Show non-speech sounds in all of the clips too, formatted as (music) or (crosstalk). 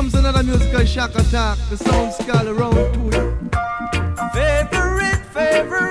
comes another musical shock attack. The sound skull around to you. Favorite, favorite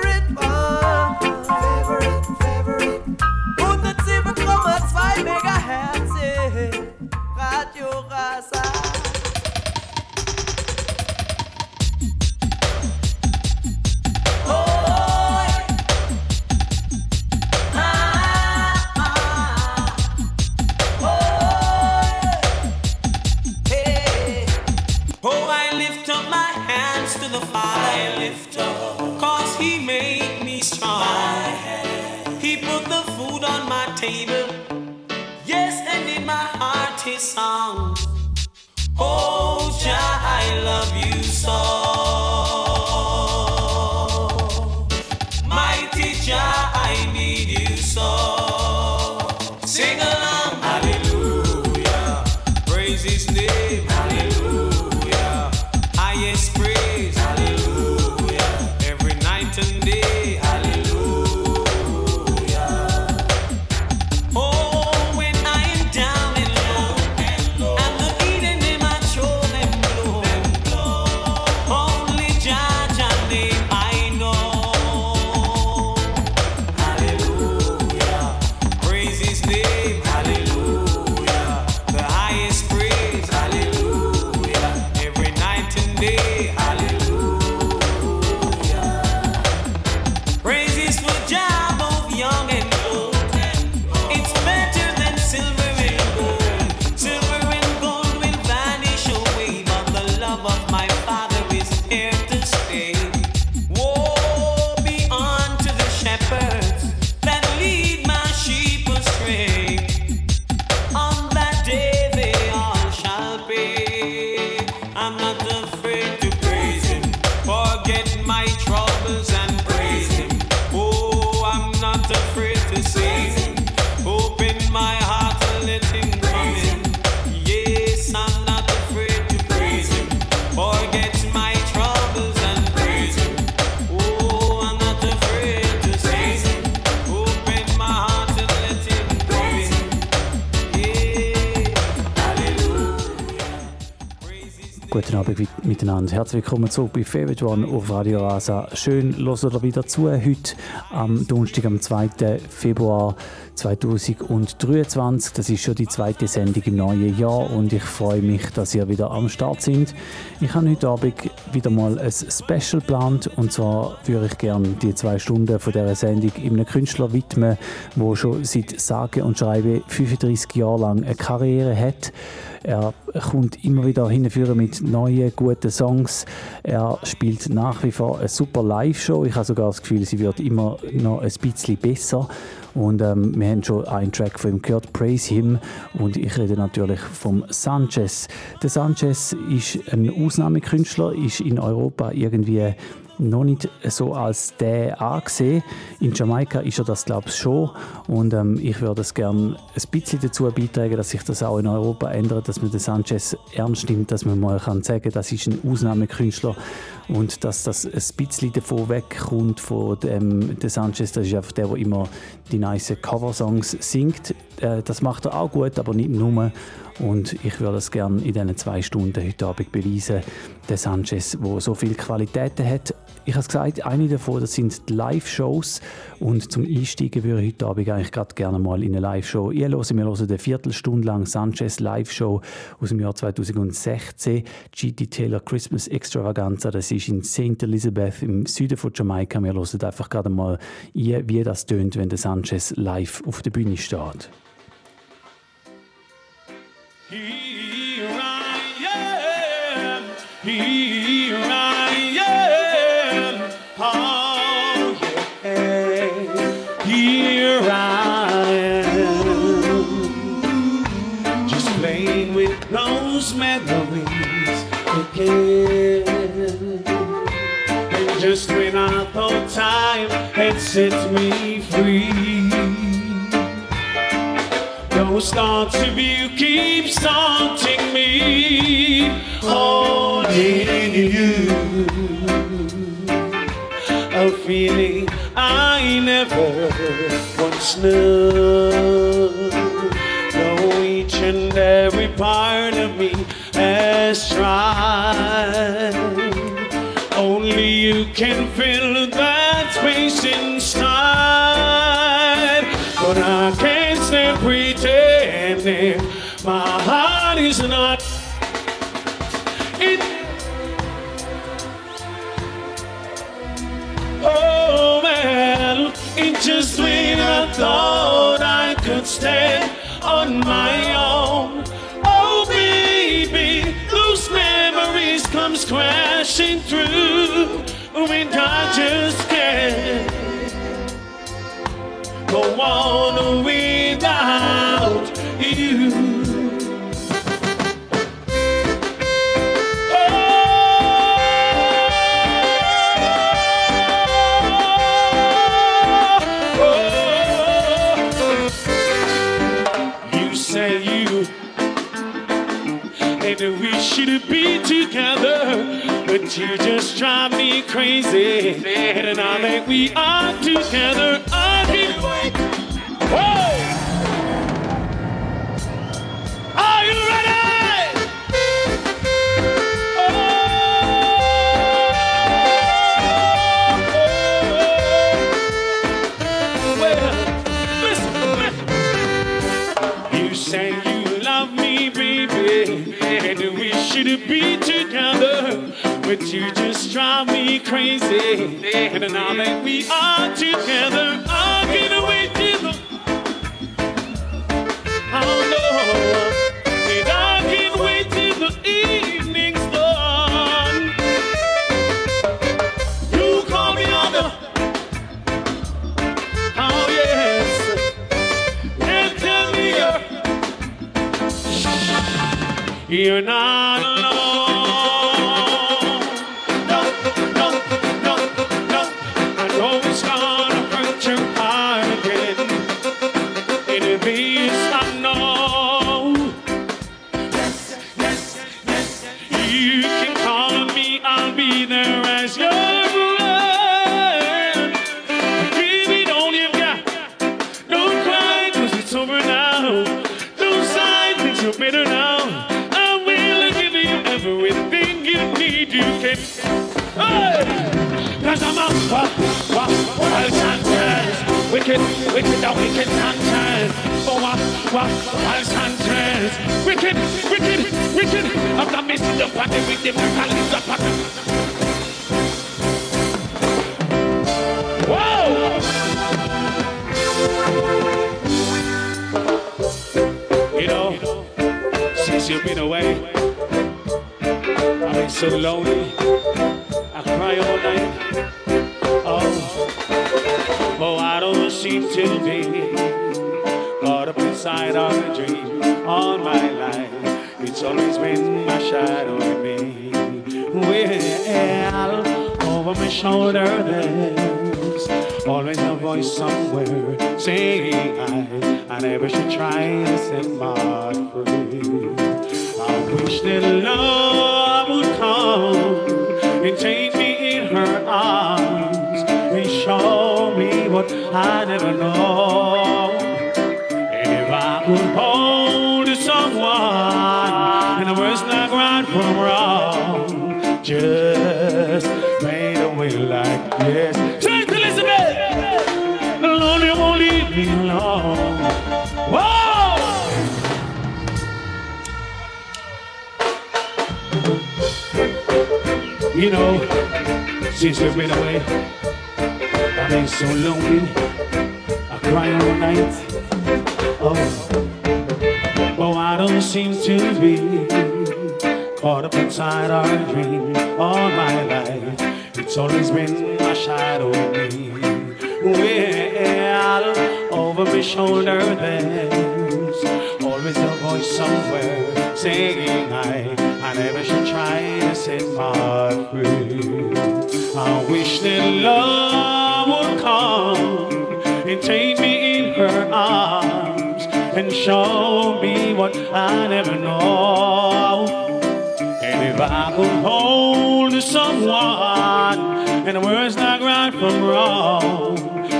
willkommen zurück bei Favorite One auf Radio Rasa. Schön, hört ihr wieder zu. Heute am Donnerstag, am 2. Februar 2023. Das ist schon die zweite Sendung im neuen Jahr und ich freue mich, dass ihr wieder am Start sind. Ich habe heute Abend wieder mal ein Special geplant und zwar würde ich gerne die zwei Stunden von dieser Sendung einem Künstler widmen, der schon seit sage und schreibe 35 Jahre lang eine Karriere hat. Er kommt immer wieder hinführen mit neuen, guten Songs. Er spielt nach wie vor eine super Live-Show. Ich habe sogar das Gefühl, sie wird immer noch ein bisschen besser. Und ähm, wir haben schon einen Track von ihm gehört, Praise Him. Und ich rede natürlich vom Sanchez. Der Sanchez ist ein Ausnahmekünstler, ist in Europa irgendwie noch nicht so als der angesehen. In Jamaika ist er das, glaube ich, schon. Und ähm, ich würde es gerne ein bisschen dazu beitragen, dass sich das auch in Europa ändert, dass man den Sanchez ernst nimmt, dass man mal kann sagen das ist ein Ausnahmekünstler und dass das ein bisschen davon wegkommt von dem der Sanchez, das ist einfach der, der immer die nice Coversongs singt. Äh, das macht er auch gut, aber nicht nur. Und ich würde es gerne in diesen zwei Stunden heute Abend beweisen, der Sanchez, der so viele Qualitäten hat. Ich habe es gesagt, eine davon das sind die Live-Shows. Und zum Einsteigen würde ich heute Abend eigentlich gerade gerne mal in eine Live-Show. Hört, wir hören eine Viertelstunde lang Sanchez Live-Show aus dem Jahr 2016. G.T. Taylor Christmas Extravaganza. Das ist in St. Elizabeth im Süden von Jamaika. Wir hören einfach gerade mal ein, wie das tönt, wenn der Sanchez live auf der Bühne steht. Here I am, here I am, oh here I am, just playing with those memories again. Just when I thought time had set me free. Those thoughts of you keep haunting me, holding you. A feeling I never once knew. Though each and every part of me has tried. Only you can fill that space inside. Thought I could stand on my own. Oh baby, those memories comes crashing through when I just can't go on without you. Should be together, but you just drive me crazy. And now that we are together, I can wait. But you just drive me crazy. And now that we are together, I can't wait till the Oh no, and I can't wait till the Wicked, a wicked Sanchez. Oh, wa, wa, wild Sanchez. Wicked, wicked, wicked. I'm not missing the party with the Mercalli, the party. Whoa! You know, since you've been away, I've been so lonely. I cry all night. Oh, I don't seem to be caught up inside of a dream all my life. It's always been my shadow in me. Well, over my shoulder there's always a voice somewhere saying I, I never should try to set my free. I wish that love I never know. If I could hold someone and the words not right from wrong, just made a way like this. Saint Elizabeth, alone you won't leave me alone. Whoa! You know, since you've been away, been so lonely. I cry all night. Oh, oh, I don't seem to be caught up inside our dream all my life. It's always been my shadow. Well, over my shoulder there's always a voice somewhere saying I, I never should try to set my free. I wish that love come and take me in her arms and show me what I never know. And if I could hold someone and the words not right from wrong,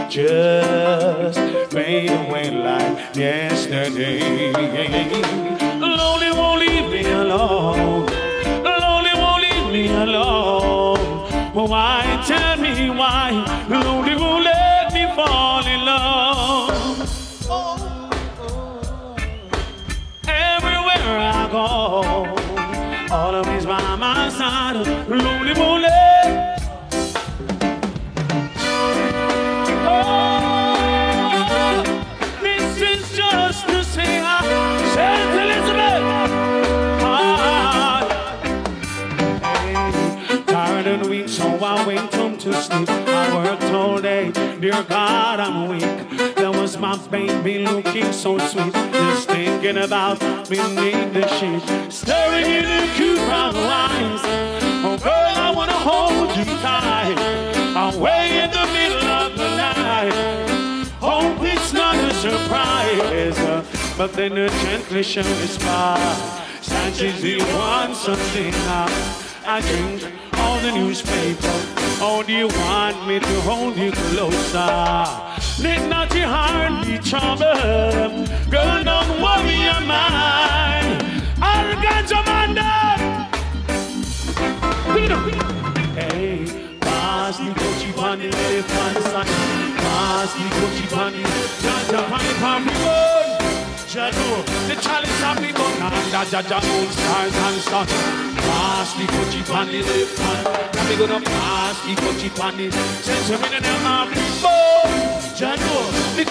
just fade away like yesterday. Lonely won't leave me alone. Lonely won't leave me alone. Why tell me why? Dear God, I'm weak. There was my baby looking so sweet, just thinking about beneath the sheet, staring in the cute brown eyes. Oh, girl, I wanna hold you tight, away in the middle of the night. Hope it's not a surprise, uh, but then a gently show is smile. Sanchez, you want something now? I drink all the newspaper. Oh, do you want me to hold you closer? Let not your heart be troubled. Girl, don't worry your mind. I'll get your man down. Hey, pass the Gucci bunny, let it find the sun. Pass the Gucci bunny, Jaja bunny, pumpy road. Jado, the chalice of oh, the gun, and the Jaja moon stars and sun. Pass the Gucci bunny, let it find. Now we gonna pass the Gucci bunny. Since we're in the of the boat. Jado, the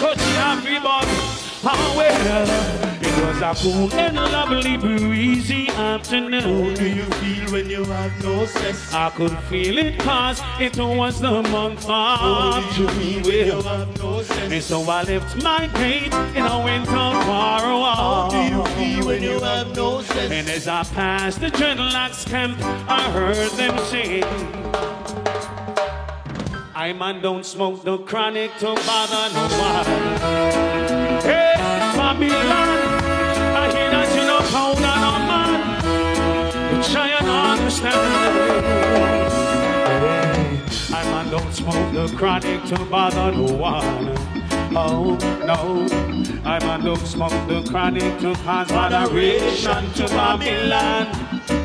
of the body. Oh well, was a cool and lovely breezy afternoon. How Do you feel when you have no sex? I could feel it cause it was the month of do you feel when you June. have no? And so I left my gate and I went on far How do you feel when you have no sex? And as I passed the dreadlocks camp, I heard them sing. I man don't smoke no chronic to bother no one. Hey, Babylon, try and understand. I don't smoke the chronic to bother no one. Oh no, I don't smoke the chronic to cause moderation to Babylon.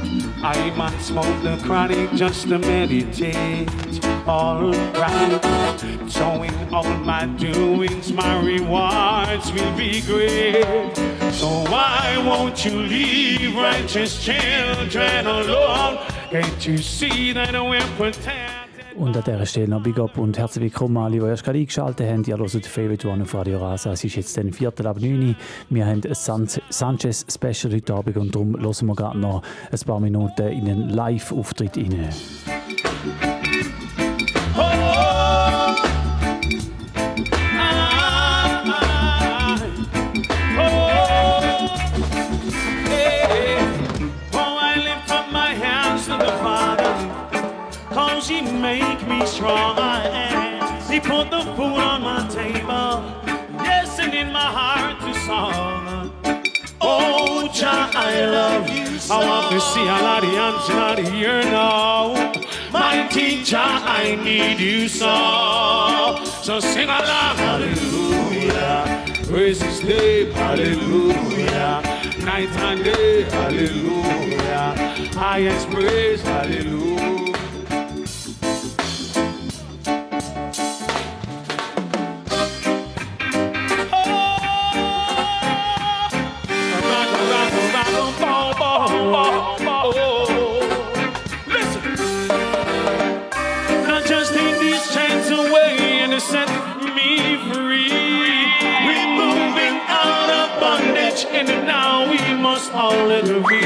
I man smoke the chronic just to meditate. Alright, so in all my doings, my rewards will be great. So why won't you leave righteous children alone? Can't you see that we're protected? Und an dieser Stelle noch Big Up und herzlich willkommen alle, die erst gerade eingeschaltet haben. Ihr hört Favorite One auf Radio Rasa. Es ist jetzt dann Viertel ab 9 Uhr. Wir haben ein San Sanchez Special heute Abend und darum hören wir gerade noch ein paar Minuten in einen Live-Auftritt rein. Oh, Jah, I love you. so. I want to see a lot of hands not here now. My teacher, I need you so. So sing along, hallelujah. Praise His name, hallelujah. Night and day, hallelujah. Highest praise, hallelujah. all it will be.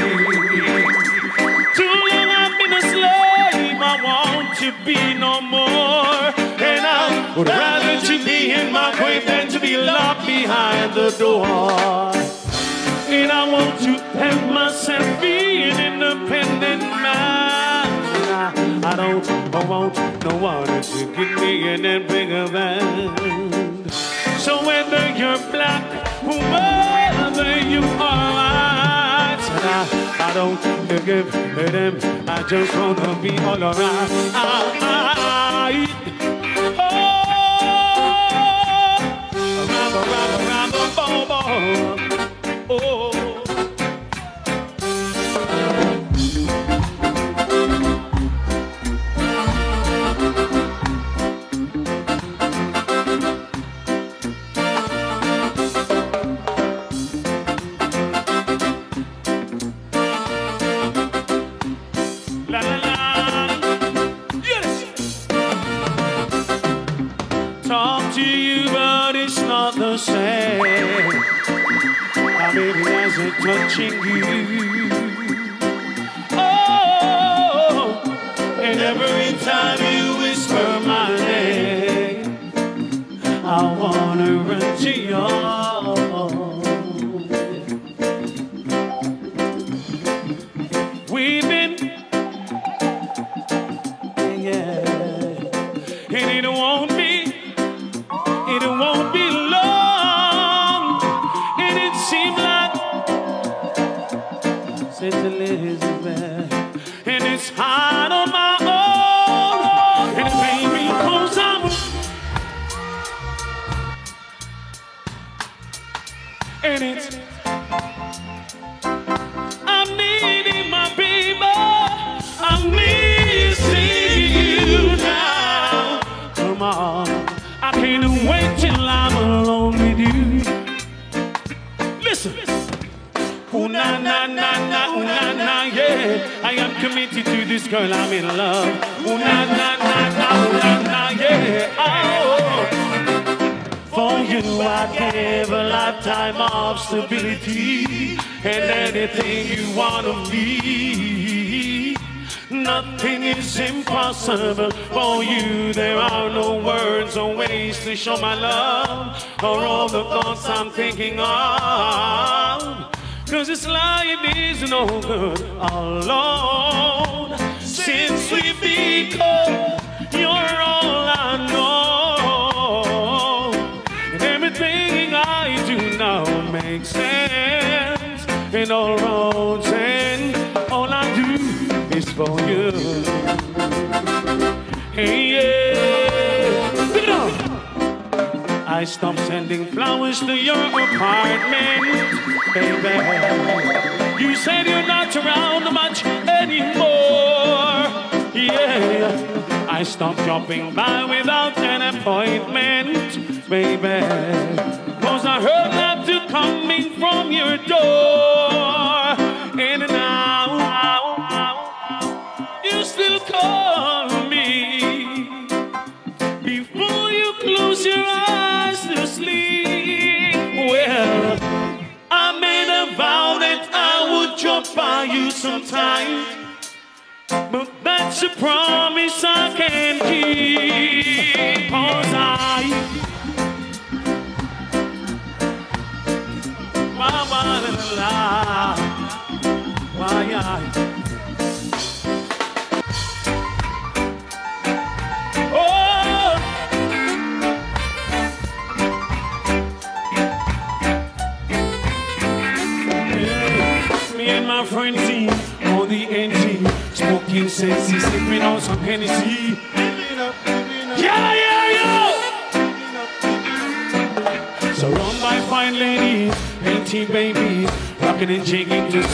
Too long I've been a slave, I want to be no more. And I would rather to be in my grave than to be locked behind the door. And I want to have myself be an independent man. I don't I want no one to give me any bigger than. So whether you're black, whomever you are. I don't give a damn. I just wanna be all around. I, I, I, dropping by without an appointment, baby.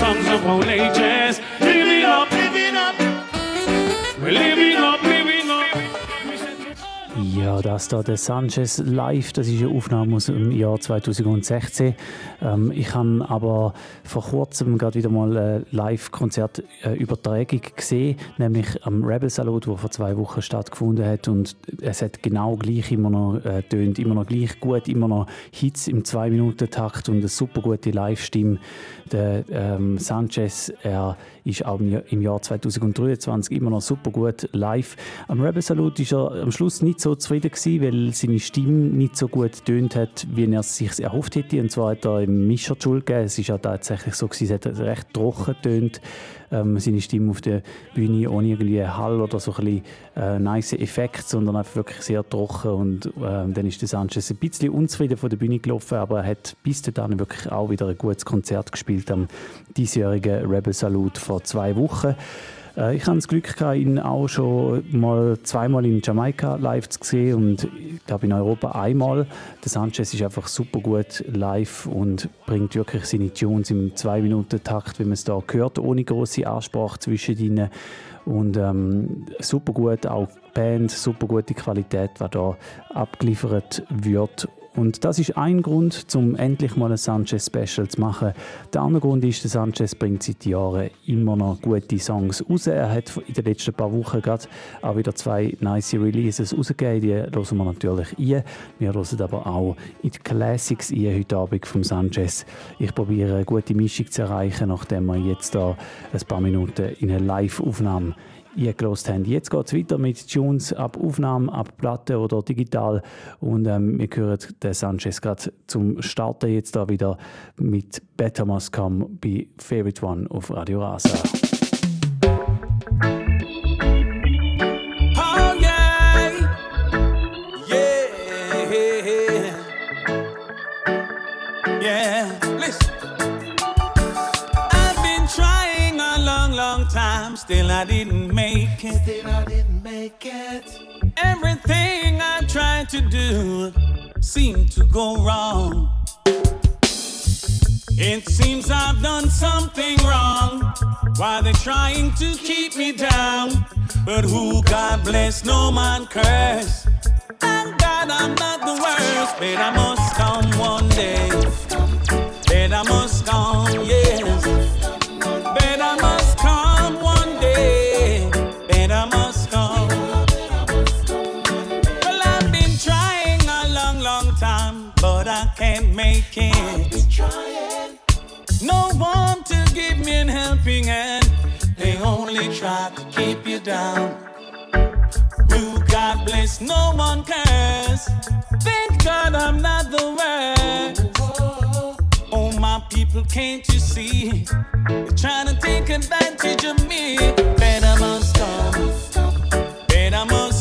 songs of old age. das da der Sanchez live. Das ist eine Aufnahme aus dem Jahr 2016. Ähm, ich habe aber vor kurzem gerade wieder mal eine Live-Konzertübertragung äh, gesehen, nämlich am Rebel Salut, wo vor zwei Wochen stattgefunden hat und es hat genau gleich immer noch äh, immer noch gleich gut, immer noch Hits im zwei Minuten Takt und eine super gute Live-Stimme. Der ähm, Sanchez, er ist auch im Jahr 2023 immer noch super gut live. Am Rebel Salute ist er am Schluss nicht so zufrieden gewesen, weil seine Stimme nicht so gut tönt hat, wie er es sich erhofft hätte. Und zwar hat er im Mischer die Schuld gegeben. Es war ja tatsächlich so gewesen, es hat recht trocken tönt. Ähm, seine Stimme auf der Bühne ohne irgendwie Hall oder so ein bisschen äh, nice Effekt, sondern einfach wirklich sehr trocken. Und ähm, dann ist der Sanchez ein bisschen unzufrieden von der Bühne gelaufen, aber er hat bis dahin wirklich auch wieder ein gutes Konzert gespielt am diesjährigen Rebel Salute vor zwei Wochen. Äh, ich hatte das Glück, gehabt, ihn auch schon mal zweimal in Jamaika live zu sehen und ich glaube in Europa einmal. Der Sanchez ist einfach super gut live und bringt wirklich seine Tunes im 2-Minuten-Takt, wie man es da hört, ohne große Ansprache zwischen ihnen. Und ähm, super gut, auch die Band, super gute Qualität, was da abgeliefert wird. Und das ist ein Grund, um endlich mal ein Sanchez-Special zu machen. Der andere Grund ist, der Sanchez bringt seit Jahren immer noch gute Songs raus. Er hat in den letzten paar Wochen gerade auch wieder zwei nice Releases rausgegeben. Die hören wir natürlich ein. Wir hören aber auch in die Classics ein heute Abend vom Sanchez. Ich probiere eine gute Mischung zu erreichen, nachdem wir jetzt da ein paar Minuten in eine Live-Aufnahme eingelost haben. Jetzt geht es weiter mit Tunes ab Aufnahme, ab Platte oder digital. Und ähm, wir hören den Sanchez gerade zum Starten jetzt da wieder mit Better Must Come bei Favorite One auf Radio Rasa. Oh yeah, yeah, didn't it. Everything I tried to do seemed to go wrong. It seems I've done something wrong. Why they're trying to keep me down? But who God bless, no man curse. Thank God I'm not the worst, but I must come one day. But I must come, yes. Can't. No one to give me a helping hand. They only try to keep you down. Who God bless, no one cares. Thank God I'm not the worst. Oh, my people, can't you see? They're trying to take advantage of me. Better must. Better must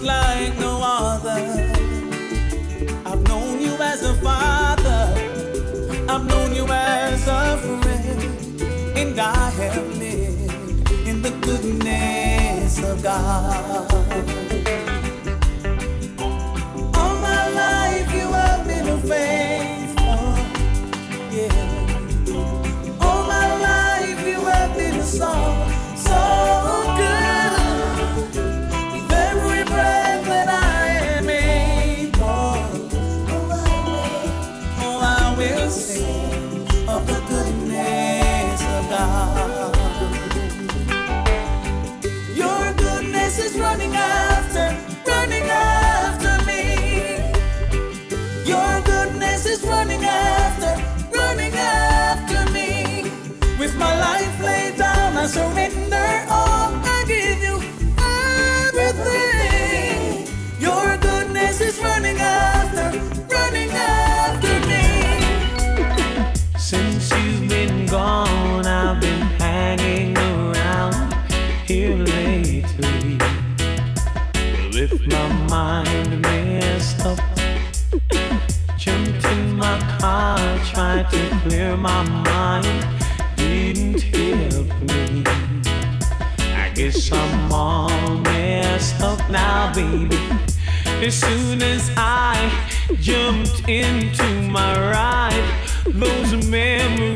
are like no other. I've known you as a father. I've known you as a friend. And I have lived in the goodness of God. All my life you have been a faithful. Yeah. All my life you have been so, so my mind didn't help me. I guess I'm all messed up now, baby. As soon as I jumped into my ride, those memories.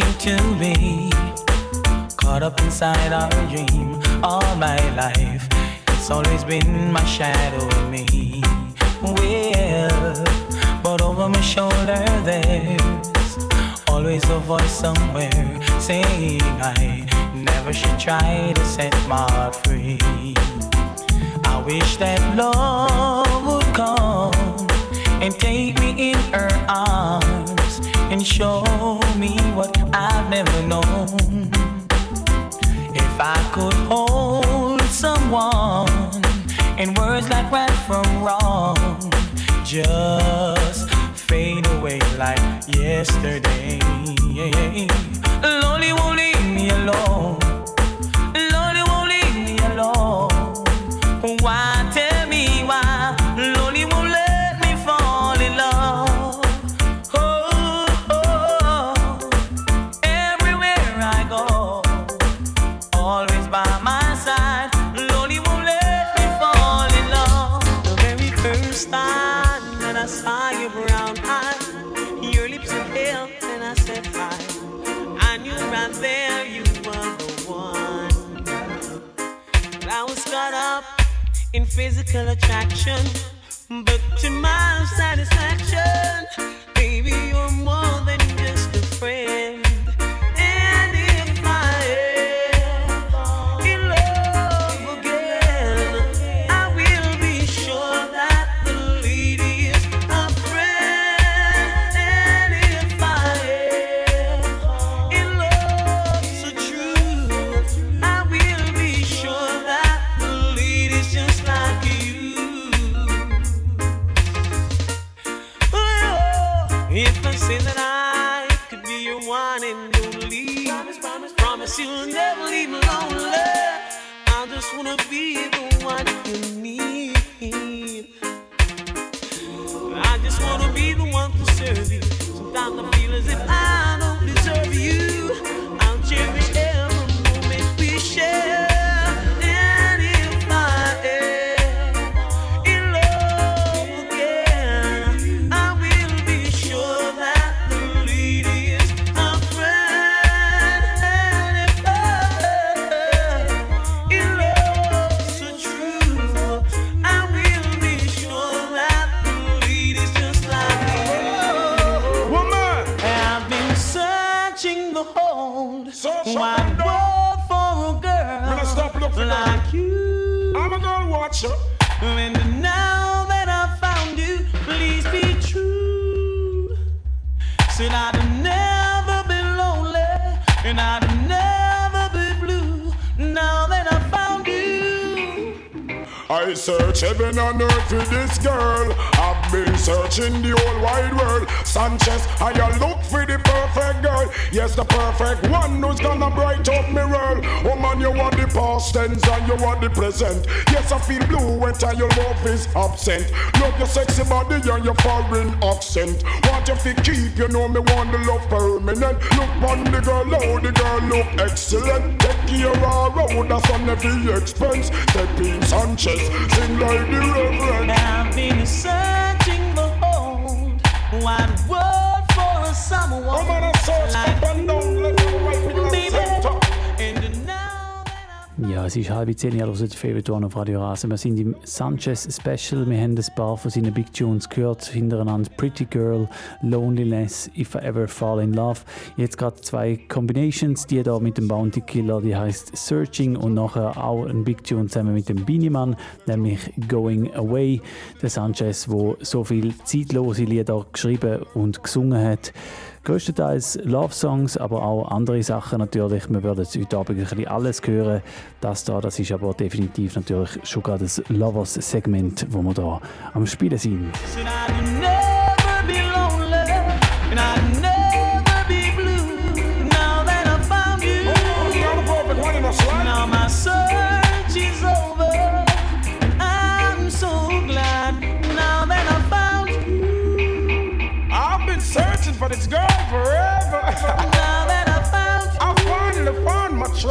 seem to be caught up inside our dream all my life. It's always been my shadow, me. Well, but over my shoulder there's always a voice somewhere saying I never should try to set my heart free. I wish that love would come and take me in her arms and show me what I've never known. If I could hold someone in words like right from wrong just fade away like yesterday. Lonely won't leave me alone. Physical attraction, but to my satisfaction, baby, you're more than just a friend. Search heaven and earth for this girl. I've been searching the whole wide world. Sanchez, I a look for the perfect girl. Yes, the perfect one who's gonna bright up me world. Oh man, you want the past tense and you want the present. Yes, I feel blue when your love is absent. Love your sexy body and your foreign accent. Want you to keep, you know me want the love permanent. Look on the girl, oh the girl look excellent. Take care of road, that's on every expense. Take in Sanchez, sing like the reverend. I've been the whole wide world for a someone on and search like Ja, es ist halb zehn, ihr hört Favorite One auf Radio Rasen. Wir sind im Sanchez Special. Wir haben ein paar von seinen Big Tunes gehört. Hintereinander Pretty Girl, Loneliness, If I Ever Fall in Love. Jetzt gerade zwei Combinations. Die da mit dem Bounty Killer, die heißt Searching und nachher auch ein Big Tune zusammen mit dem Beanie Man, nämlich Going Away. Der Sanchez, wo so viel zeitlose Lieder geschrieben und gesungen hat. Größtenteils Love-Songs, aber auch andere Sachen natürlich. Wir werden heute Abend ein bisschen alles hören. Das da, das ist aber definitiv natürlich schon gerade das Lovers-Segment, wo wir da am Spielen sind.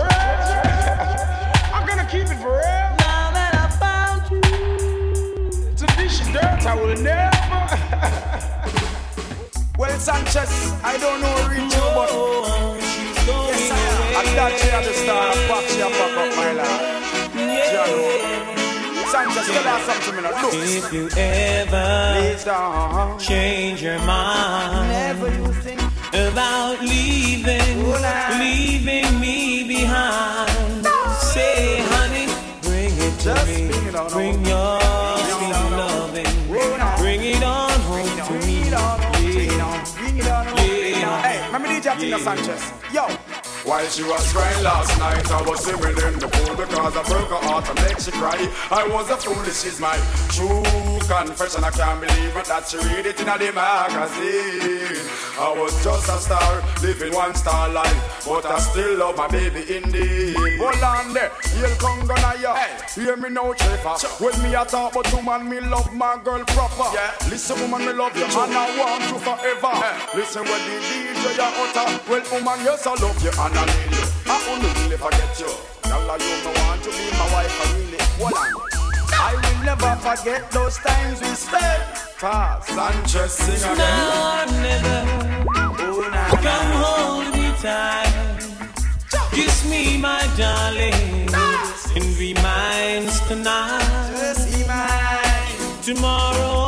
I'm gonna keep it forever. Now that I found you. To dish dirt, I will never. (laughs) Well, Sanchez, I don't know you, but Oh, yes, I am. I'm that she had the star, I pack she a pack up my lad. away. Sanchez, tell her something, me. Look, If you ever change your mind Never you think about leaving, Oh, nah. leaving Just me. bring it on Bring home. your sweet loving. Bring it on home to Bring me. it on, bring it on, bring it on, bring it on. Hey, remember DJ Tina Sanchez? Yo. While she was crying last night, I was swimming in the pool because I broke her heart and make she cry. I was a fool, this is my true confession. I can't believe it that she read it in the magazine. I was just a star, living one star life, but I still love my baby indeed. Hold on there, you'll come gonna ya. Hear me now, Trevor. When me a talk about woman, me love my girl proper. Yeah. Listen, woman, me love you and I want you forever. Listen, when the DJ ya utter, well, woman, yes, I love you and I need you. I only really forget you. Girl, you me want to be my wife, I really. Hold on. I will never forget those times we spent. Cause Sanchez sing again. Or never. Oh, nah, Come hold me tight. Kiss me, my darling. And be mine tonight. Just see mine. Tomorrow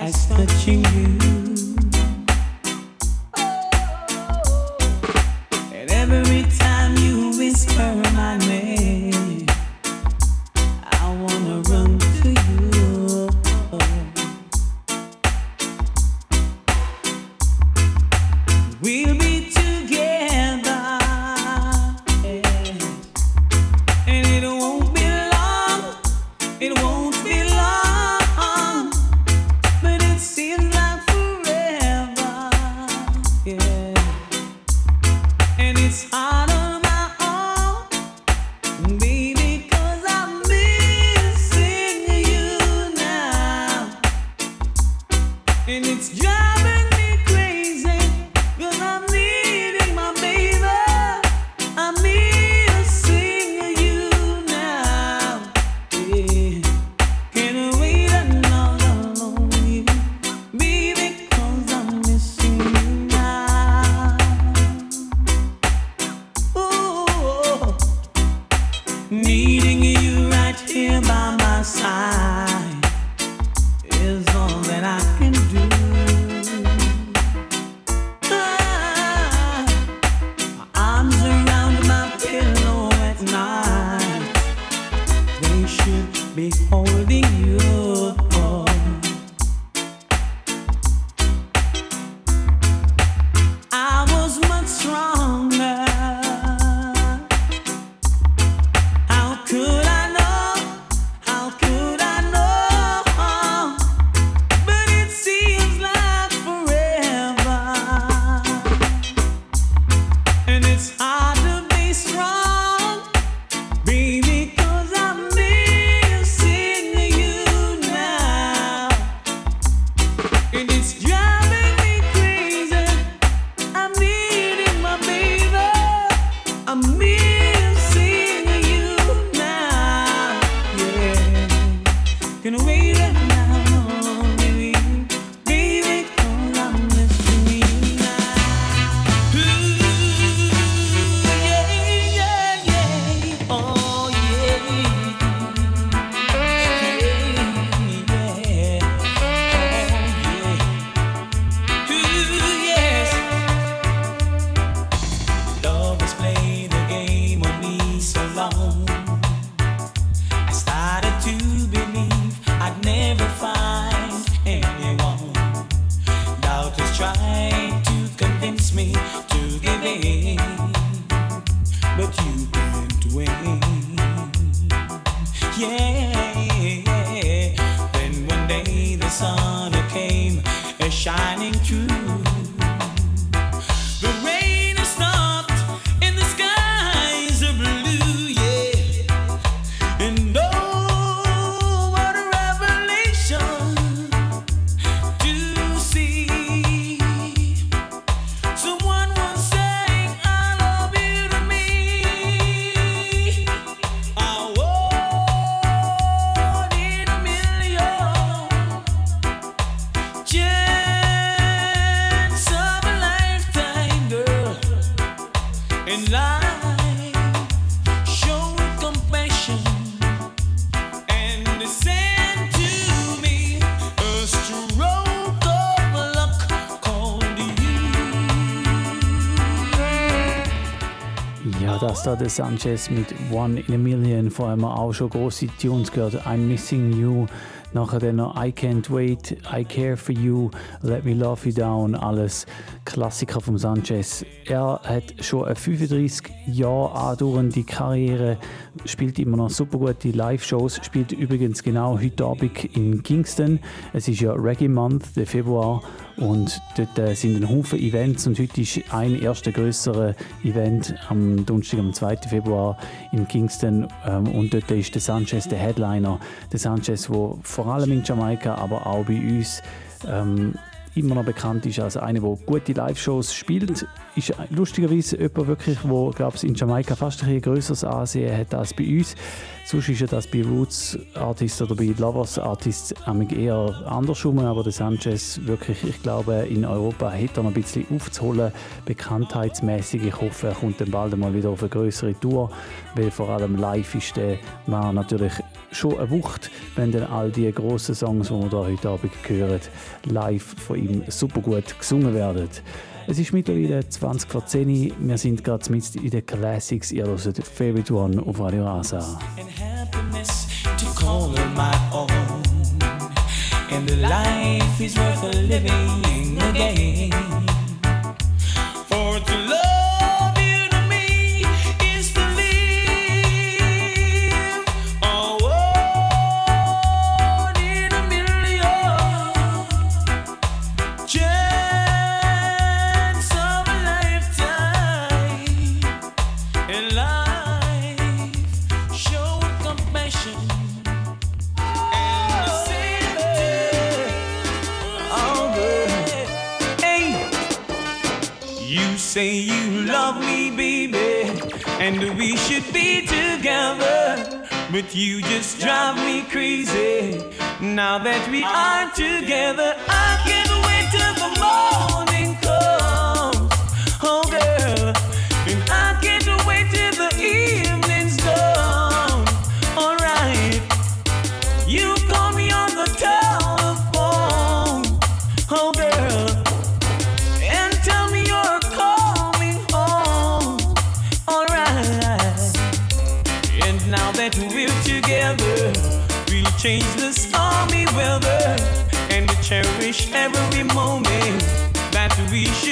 as touching you. It's hard da der Sanchez mit One in a Million, vor allem auch schon große Tunes gehört. I'm Missing You, nachher dann noch I Can't Wait, I Care for You, Let Me Love You Down, alles Klassiker vom Sanchez. Er hat schon eine 35 Jahre andauernde Karriere, spielt immer noch super gute Live-Shows, spielt übrigens genau heute Abend in Kingston. Es ist ja Reggae Month, der Februar, und dort äh, sind ein Haufen Events und heute ist ein erster größerer Event am Donnerstag, am 2. Februar in Kingston ähm, und dort ist der Sanchez der Headliner. Der Sanchez, der vor allem in Jamaika, aber auch bei uns ähm, immer noch bekannt ist als einer, der gute Live-Shows spielt. Ist lustigerweise jemand wirklich, der glaube ich, in Jamaika fast ein größeres Ansehen hat als bei uns. Sonst ist ja das bei Roots Artists oder bei Lovers Artists eher andersrum, aber der Sanchez wirklich, ich glaube, in Europa hat er noch ein bisschen aufzuholen, bekanntheitsmäßig. Ich hoffe, er kommt dann bald mal wieder auf eine größere Tour, weil vor allem live ist der Mann natürlich schon eine Wucht, wenn dann all die grossen Songs, die wir da heute Abend hören, live von ihm super gut gesungen werden. Es ist mittlerweile 20 vor 10 Uhr. Wir sind gerade mit in den Classics. Ihr hört Favorite One auf Radio Rasa. and life is worth living again. For to love say you love me, baby, and we should be together. But you just drive me crazy. Now that we are together, I and cherish every moment that we should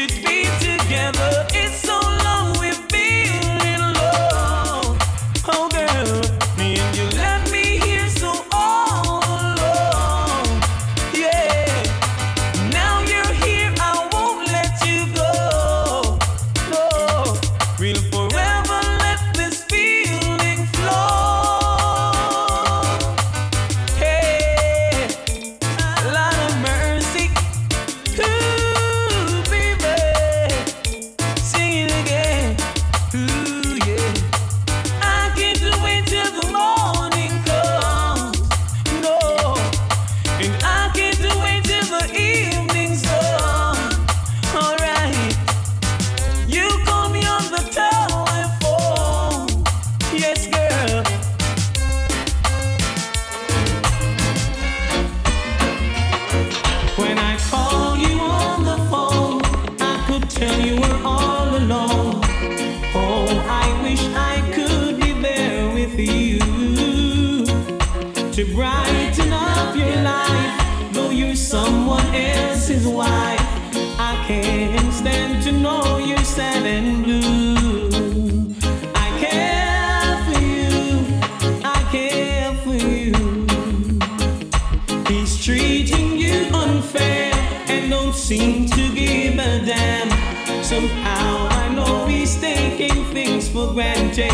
seem to give a damn. Somehow I know he's taking things for granted.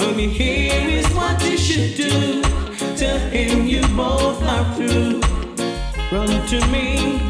Honey, here is what you should do. Tell him you both are through. Run to me,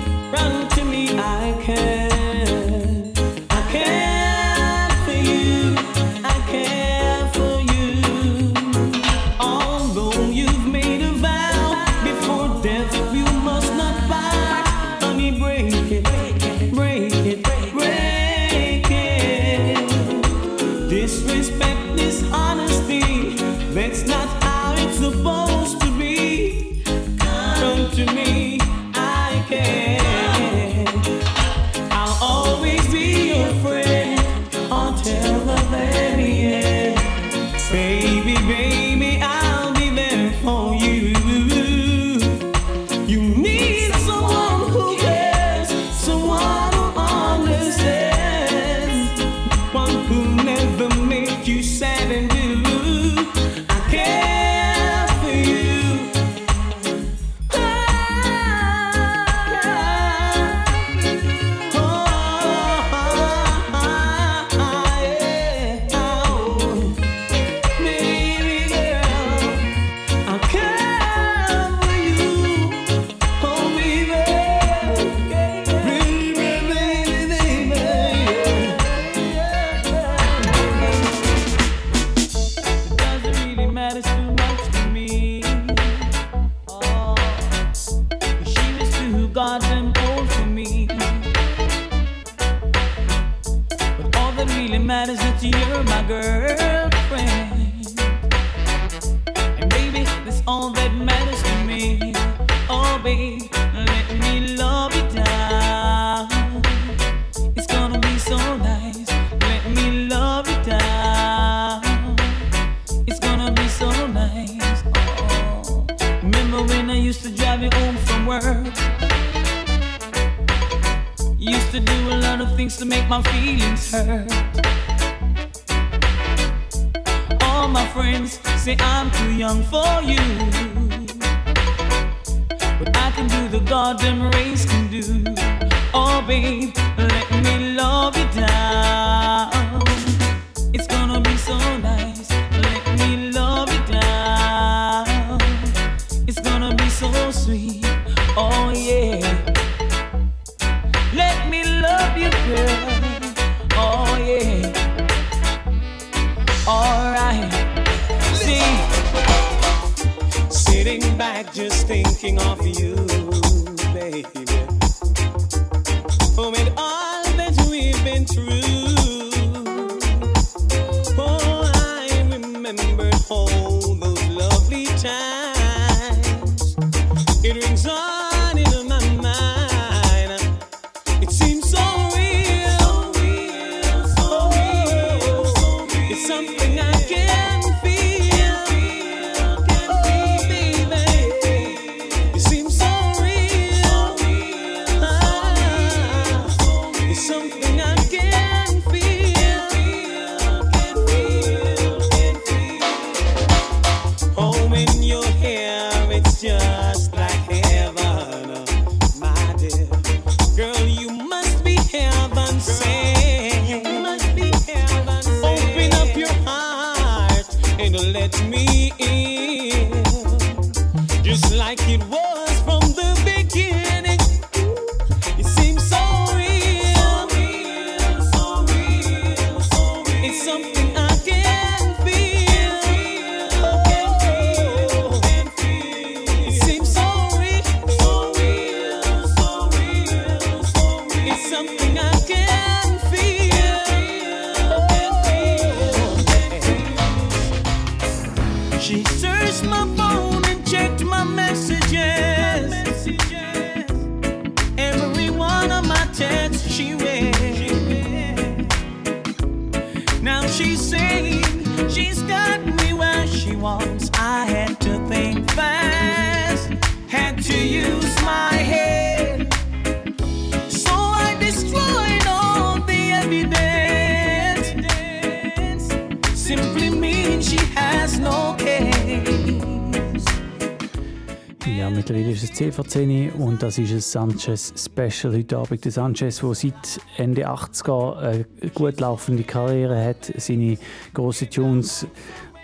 TV10 und das ist ein Sanchez Special heute Abend. Der Sanchez, der seit Ende 80er eine gut laufende Karriere hat, seine grossen Tunes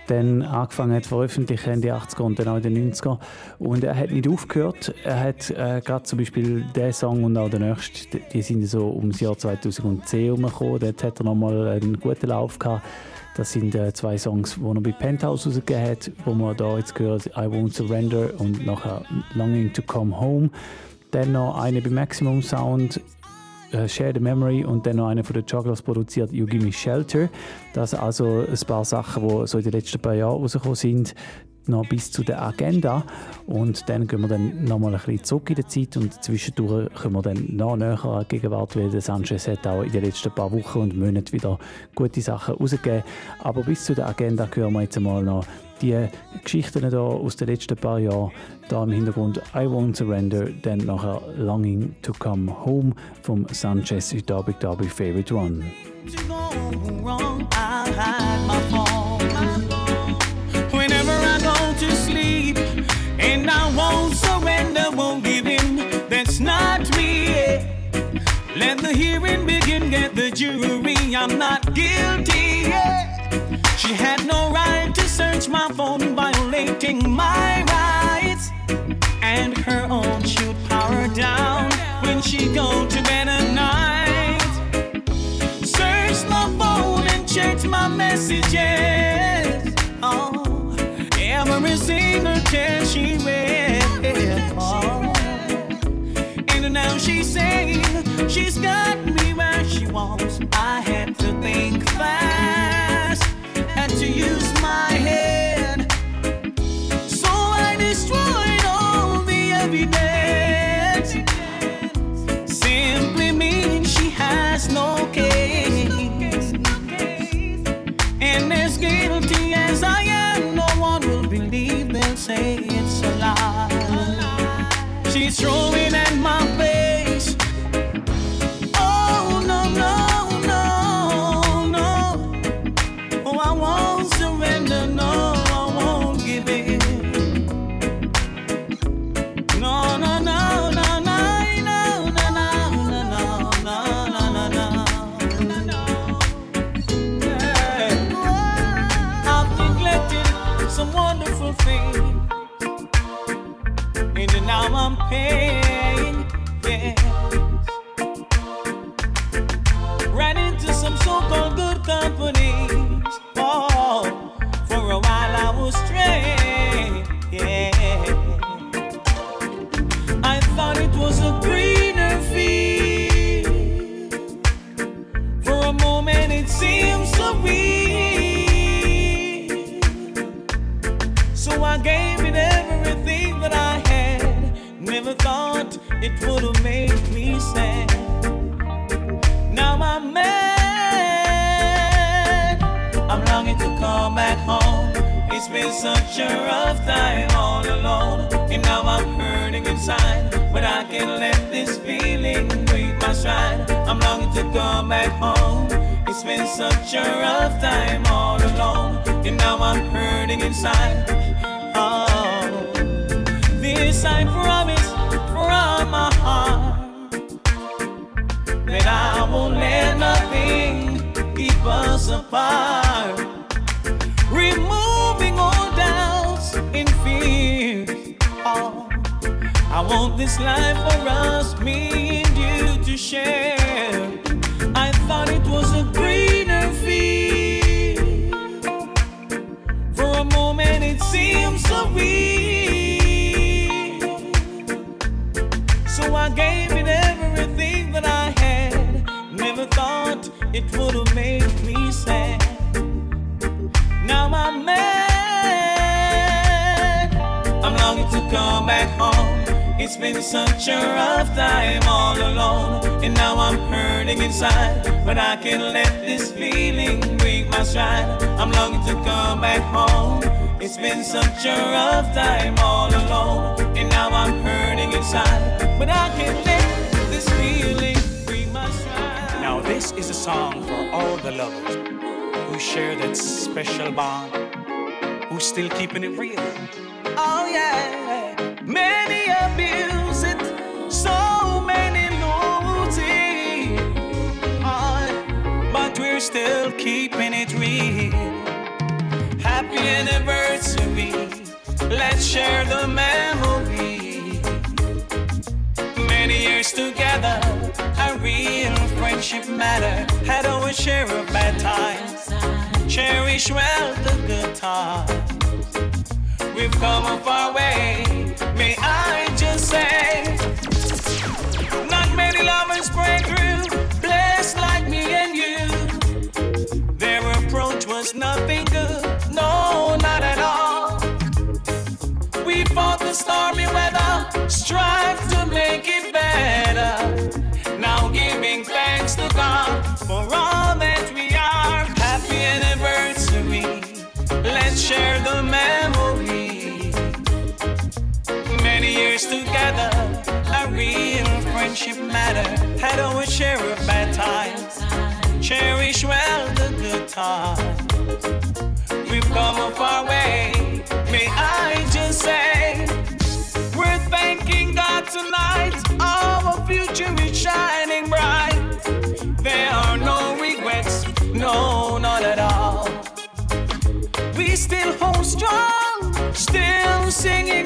dann angefangen hat veröffentlichen Ende den 80er und dann auch in den 90er. Und er hat nicht aufgehört. Er hat äh, gerade zum Beispiel diesen Song und auch den nächsten, die, die sind so ums Jahr 2010 herumgekommen. Dort hat er nochmal einen guten Lauf gehabt. Das sind äh, zwei Songs, die er bei Penthouse rausgegeben hat, wo man da jetzt gehört, I Won't Surrender und nachher Longing to Come Home. Dann noch eine bei Maximum Sound, äh, Share the Memory und dann noch eine von den Jugglers produziert, You Give Me Shelter. Das sind also ein paar Sachen, die so in den letzten paar Jahren rausgekommen sind, noch bis zu der Agenda. Und dann gehen wir dann nochmal ein bisschen zurück in der Zeit und zwischendurch können wir dann noch näher an die Gegenwart, weil der Sanchez hat auch in den letzten paar Wochen und Monaten wieder gute Sachen rausgegeben. Aber bis zu der Agenda hören wir jetzt einmal noch die Geschichten hier aus den letzten paar Jahren. Da im Hintergrund I Won't Surrender, dann nachher Longing to Come Home vom Sanchez da bei Favorite One. Let the hearing begin, get the jury. I'm not guilty. She had no right to search my phone, violating my rights. And her own should power down when she go to bed at night. Search my phone and check my messages. Oh, every single text she read. she's saying she's got me where she wants. I had to think fast, and to use my head. So I destroyed all the evidence. Simply means she has no case. And as guilty as I am, no one will believe they'll say it's a lie. She's throwing at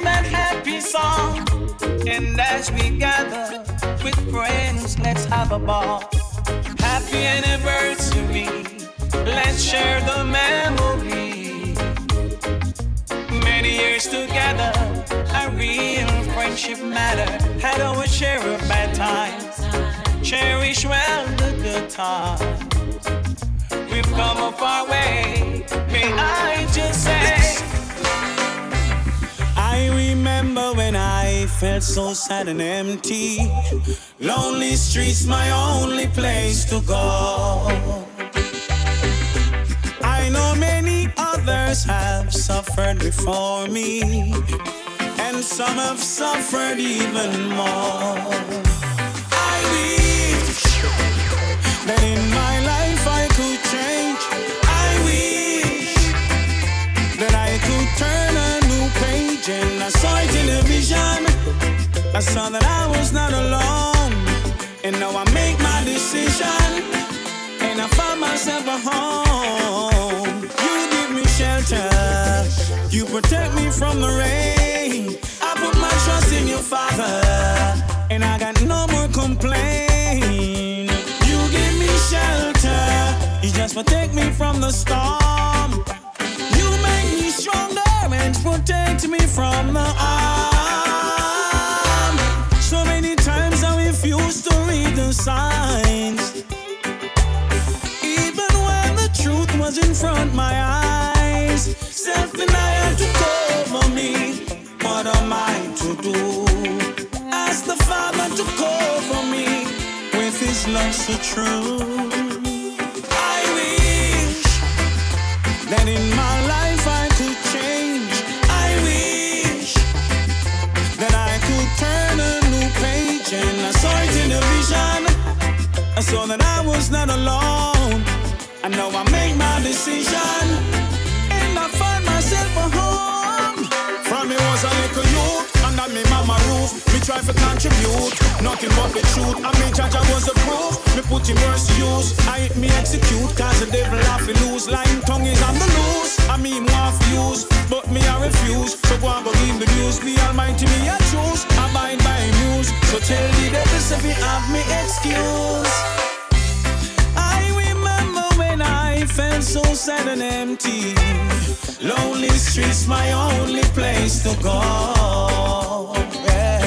that happy song. And as we gather with friends, let's have a ball. Happy anniversary, let's share the memory. Many years together, a real friendship matter. Had our share of bad times, cherish well the good times. We've come a far way, may I just say. I remember when I felt so sad and empty. Lonely streets, my only place to go. I know many others have suffered before me, and some have suffered even more. I wish that in my life I could change. I wish that I could turn and I saw it in a vision. I saw that I was not alone, and now I make my decision, and I find myself a home. You give me shelter, you protect me from the rain. I put my trust in your Father, and I got no more complaint. You give me shelter, you just protect me from the storm. Protect me from the harm. So many times I refuse to read the signs. Even when the truth was in front my eyes, self denial took over me. What am I to do? Ask the Father to cover me with His love so true. I wish that in my life saw that I was not alone. I know I made my decision and I find myself a home. From me was a little youth under me mama roof. Me try to contribute, nothing but the truth. I mean, judge I was a proof. Me put in words to use. I hit me execute, cause the devil have to lose. Lying tongue is on the loose. I mean, want to use, but me I refuse. So go and go give the news. The Almighty me I choose. Abide by news. So tell the devil if he have me excuse. Felt so sad and empty. Lonely streets, my only place to go. Yeah.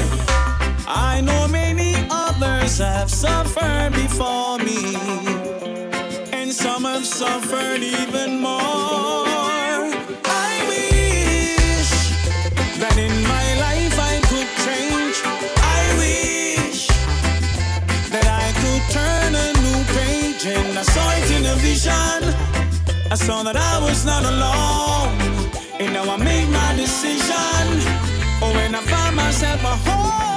I know many others have suffered before me, and some have suffered even more. I wish that in my life I could change. I wish that I could turn a new page, and I saw it in a vision. I saw that I was not alone, and now I made my decision. Oh, when I find myself a home,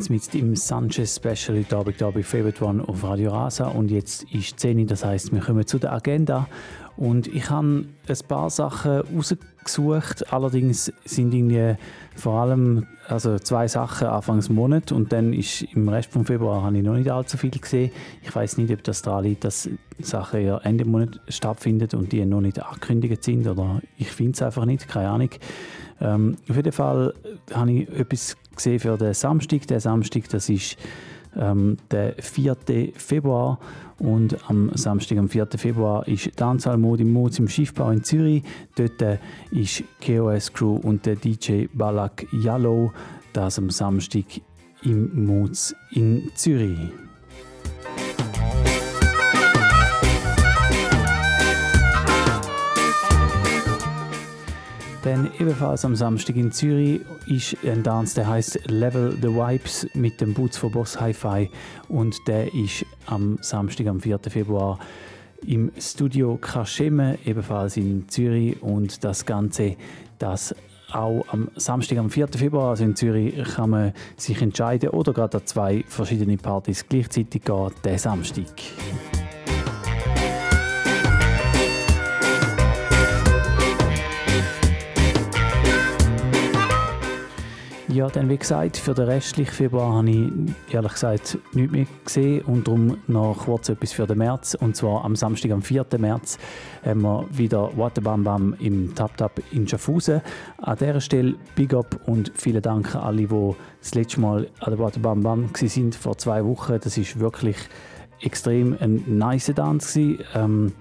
sind mit im Sanchez Special heute Abend hier bei Favorite One auf Radio Rasa. Und jetzt ist 10 Uhr, das heisst, wir kommen zu der Agenda. Und ich habe ein paar Sachen rausgesucht, allerdings sind irgendwie vor allem also zwei Sachen Anfangs Monat. Und dann ist im Rest vom Februar habe ich noch nicht allzu viel gesehen. Ich weiß nicht, ob das daran liegt, dass Sachen eher Ende Monat stattfinden und die noch nicht angekündigt sind. Oder ich finde es einfach nicht, keine Ahnung. Ähm, auf jeden Fall habe ich etwas gesehen für den Samstag. Der Samstag, das ist ähm, der 4. Februar und am Samstag, am 4. Februar, ist Dancehall Mode im Moz im Schiffbau in Zürich. Dort äh, ist KOS Crew und der DJ Balak Yellow, das am Samstag im Moz in Zürich. Dann ebenfalls am Samstag in Zürich ist ein Tanz, der heißt Level the Vibes mit dem Boots von Boss Hi-Fi und der ist am Samstag, am 4. Februar im Studio Kaschemme, ebenfalls in Zürich und das Ganze, das auch am Samstag, am 4. Februar, also in Zürich, kann man sich entscheiden oder gerade an zwei verschiedene Partys gleichzeitig gehen, der Samstag. Ja, dann wie gesagt, für den restlichen Februar habe ich ehrlich gesagt nichts mehr gesehen und darum noch kurz etwas für den März. Und zwar am Samstag, am 4. März, haben wir wieder Waterbam Bam im Tap Tap in Schaffhausen. An dieser Stelle Big Up und vielen Dank an alle, die das letzte Mal an der Waterbam Bam sind vor zwei Wochen. Das ist wirklich extrem ein nice Dance. gewesen. Ähm,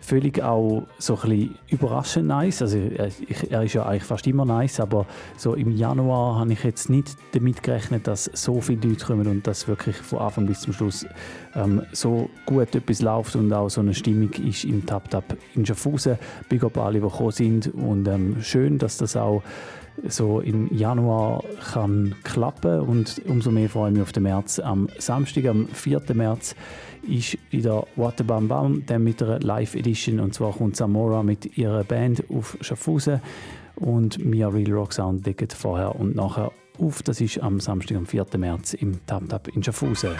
völlig auch so ein bisschen überraschend nice. Also er, ich, er ist ja eigentlich fast immer nice, aber so im Januar habe ich jetzt nicht damit gerechnet, dass so viele Leute kommen und dass wirklich von Anfang bis zum Schluss ähm, so gut etwas läuft und auch so eine Stimmung ist im Tap Tap in Schaffhausen. Big up alle, die gekommen sind und ähm, schön, dass das auch so im Januar kann klappen und umso mehr freue ich mich auf den März. Am Samstag, am 4. März, ist wieder Waterbam Bam, dann mit einer Live-Edition und zwar kommt Zamora mit ihrer Band auf Schaffhausen und Mia Real Rock Sound decken vorher und nachher auf. Das ist am Samstag, am 4. März im Tap Tap in Schaffhausen.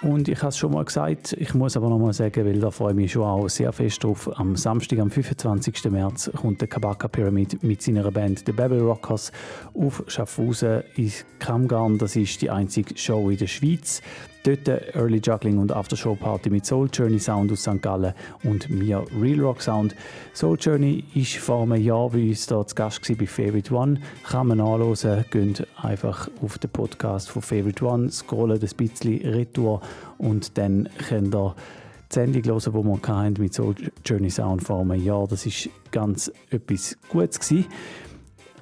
Und ich habe es schon mal gesagt, ich muss aber noch mal sagen, weil da freue ich mich schon auch sehr fest drauf. Am Samstag, am 25. März, kommt der Kabaka Pyramid mit seiner Band The Babel Rockers auf Schaffhausen in Kamgarn. Das ist die einzige Show in der Schweiz. Dort Early Juggling und Aftershow Party mit Soul Journey Sound aus St. Gallen und mir Real Rock Sound. Soul Journey ist vor einem Jahr bei uns hier zu Gast bei Favorite One. Kann man anhören, geht einfach auf den Podcast von Favorite One, scrollen ein bisschen retour und dann könnt ihr die Sendung hören, die wir mit Soul Journey Sound vor einem Jahr. Das ist ganz etwas Gutes gewesen.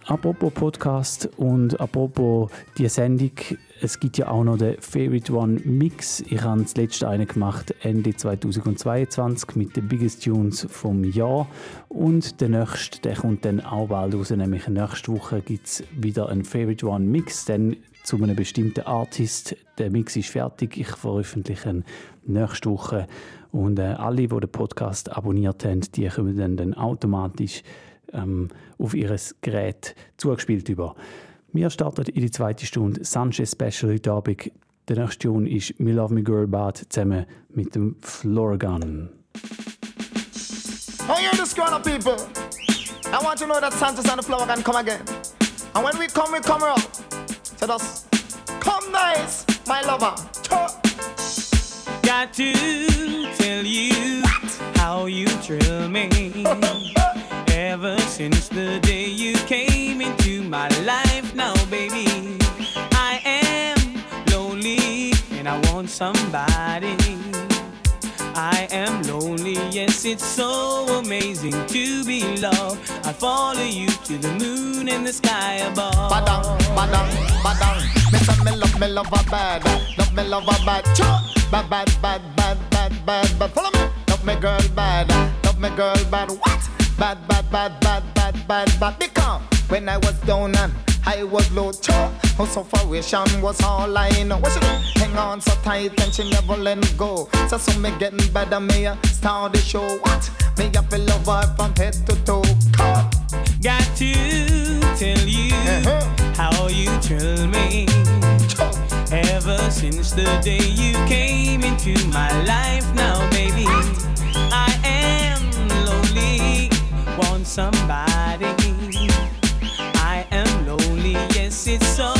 Apropos Podcast und apropos die Sendung, es gibt ja auch noch den Favorite One Mix. Ich habe das letzte eine gemacht Ende 2022 mit den Biggest Tunes vom Jahr und der nächste, der kommt dann auch bald raus, nämlich nächste Woche gibt es wieder einen Favorite One Mix, dann zu einem bestimmten Artist. Der Mix ist fertig, ich veröffentliche ihn nächste Woche und äh, alle, die den Podcast abonniert haben, die kommen dann, dann automatisch ähm, auf ihr Gerät zugespielt über. Wir starten in die zweite Stunde Sanchez Special heute Abend. Der nächste Tune ist Me Love Me Girl Bad zusammen mit dem Florgan. Oh, this grown up people. I want to know that Santos and the flower can come again. And when we come, we come around. So just come nice, my lover. Got to tell you how you thrill me. (laughs) Ever since the day you came into my life, now, baby, I am lonely and I want somebody. I am lonely, yes, it's so amazing to be loved. I follow you to the moon and the sky above. Badang, badang, badang. Me say me love, me love her bad. Love me love her bad. Bad, bad, bad, bad, bad, bad, bad. Follow me. Love me girl bad. Love me girl bad. What? Bad, bad, bad, bad, bad, bad, bad. Because when I was down and I was low, choo. Her sufferation was all I know. What she do? Hang on so tight and she never let go. So so me getting better, me a start the show. What? Me have to love her from head to toe. Come. Got to tell you uh-huh. how you thrill me. Ever since the day you came into my life, now, baby, I am somebody. I am lonely, yes, it's so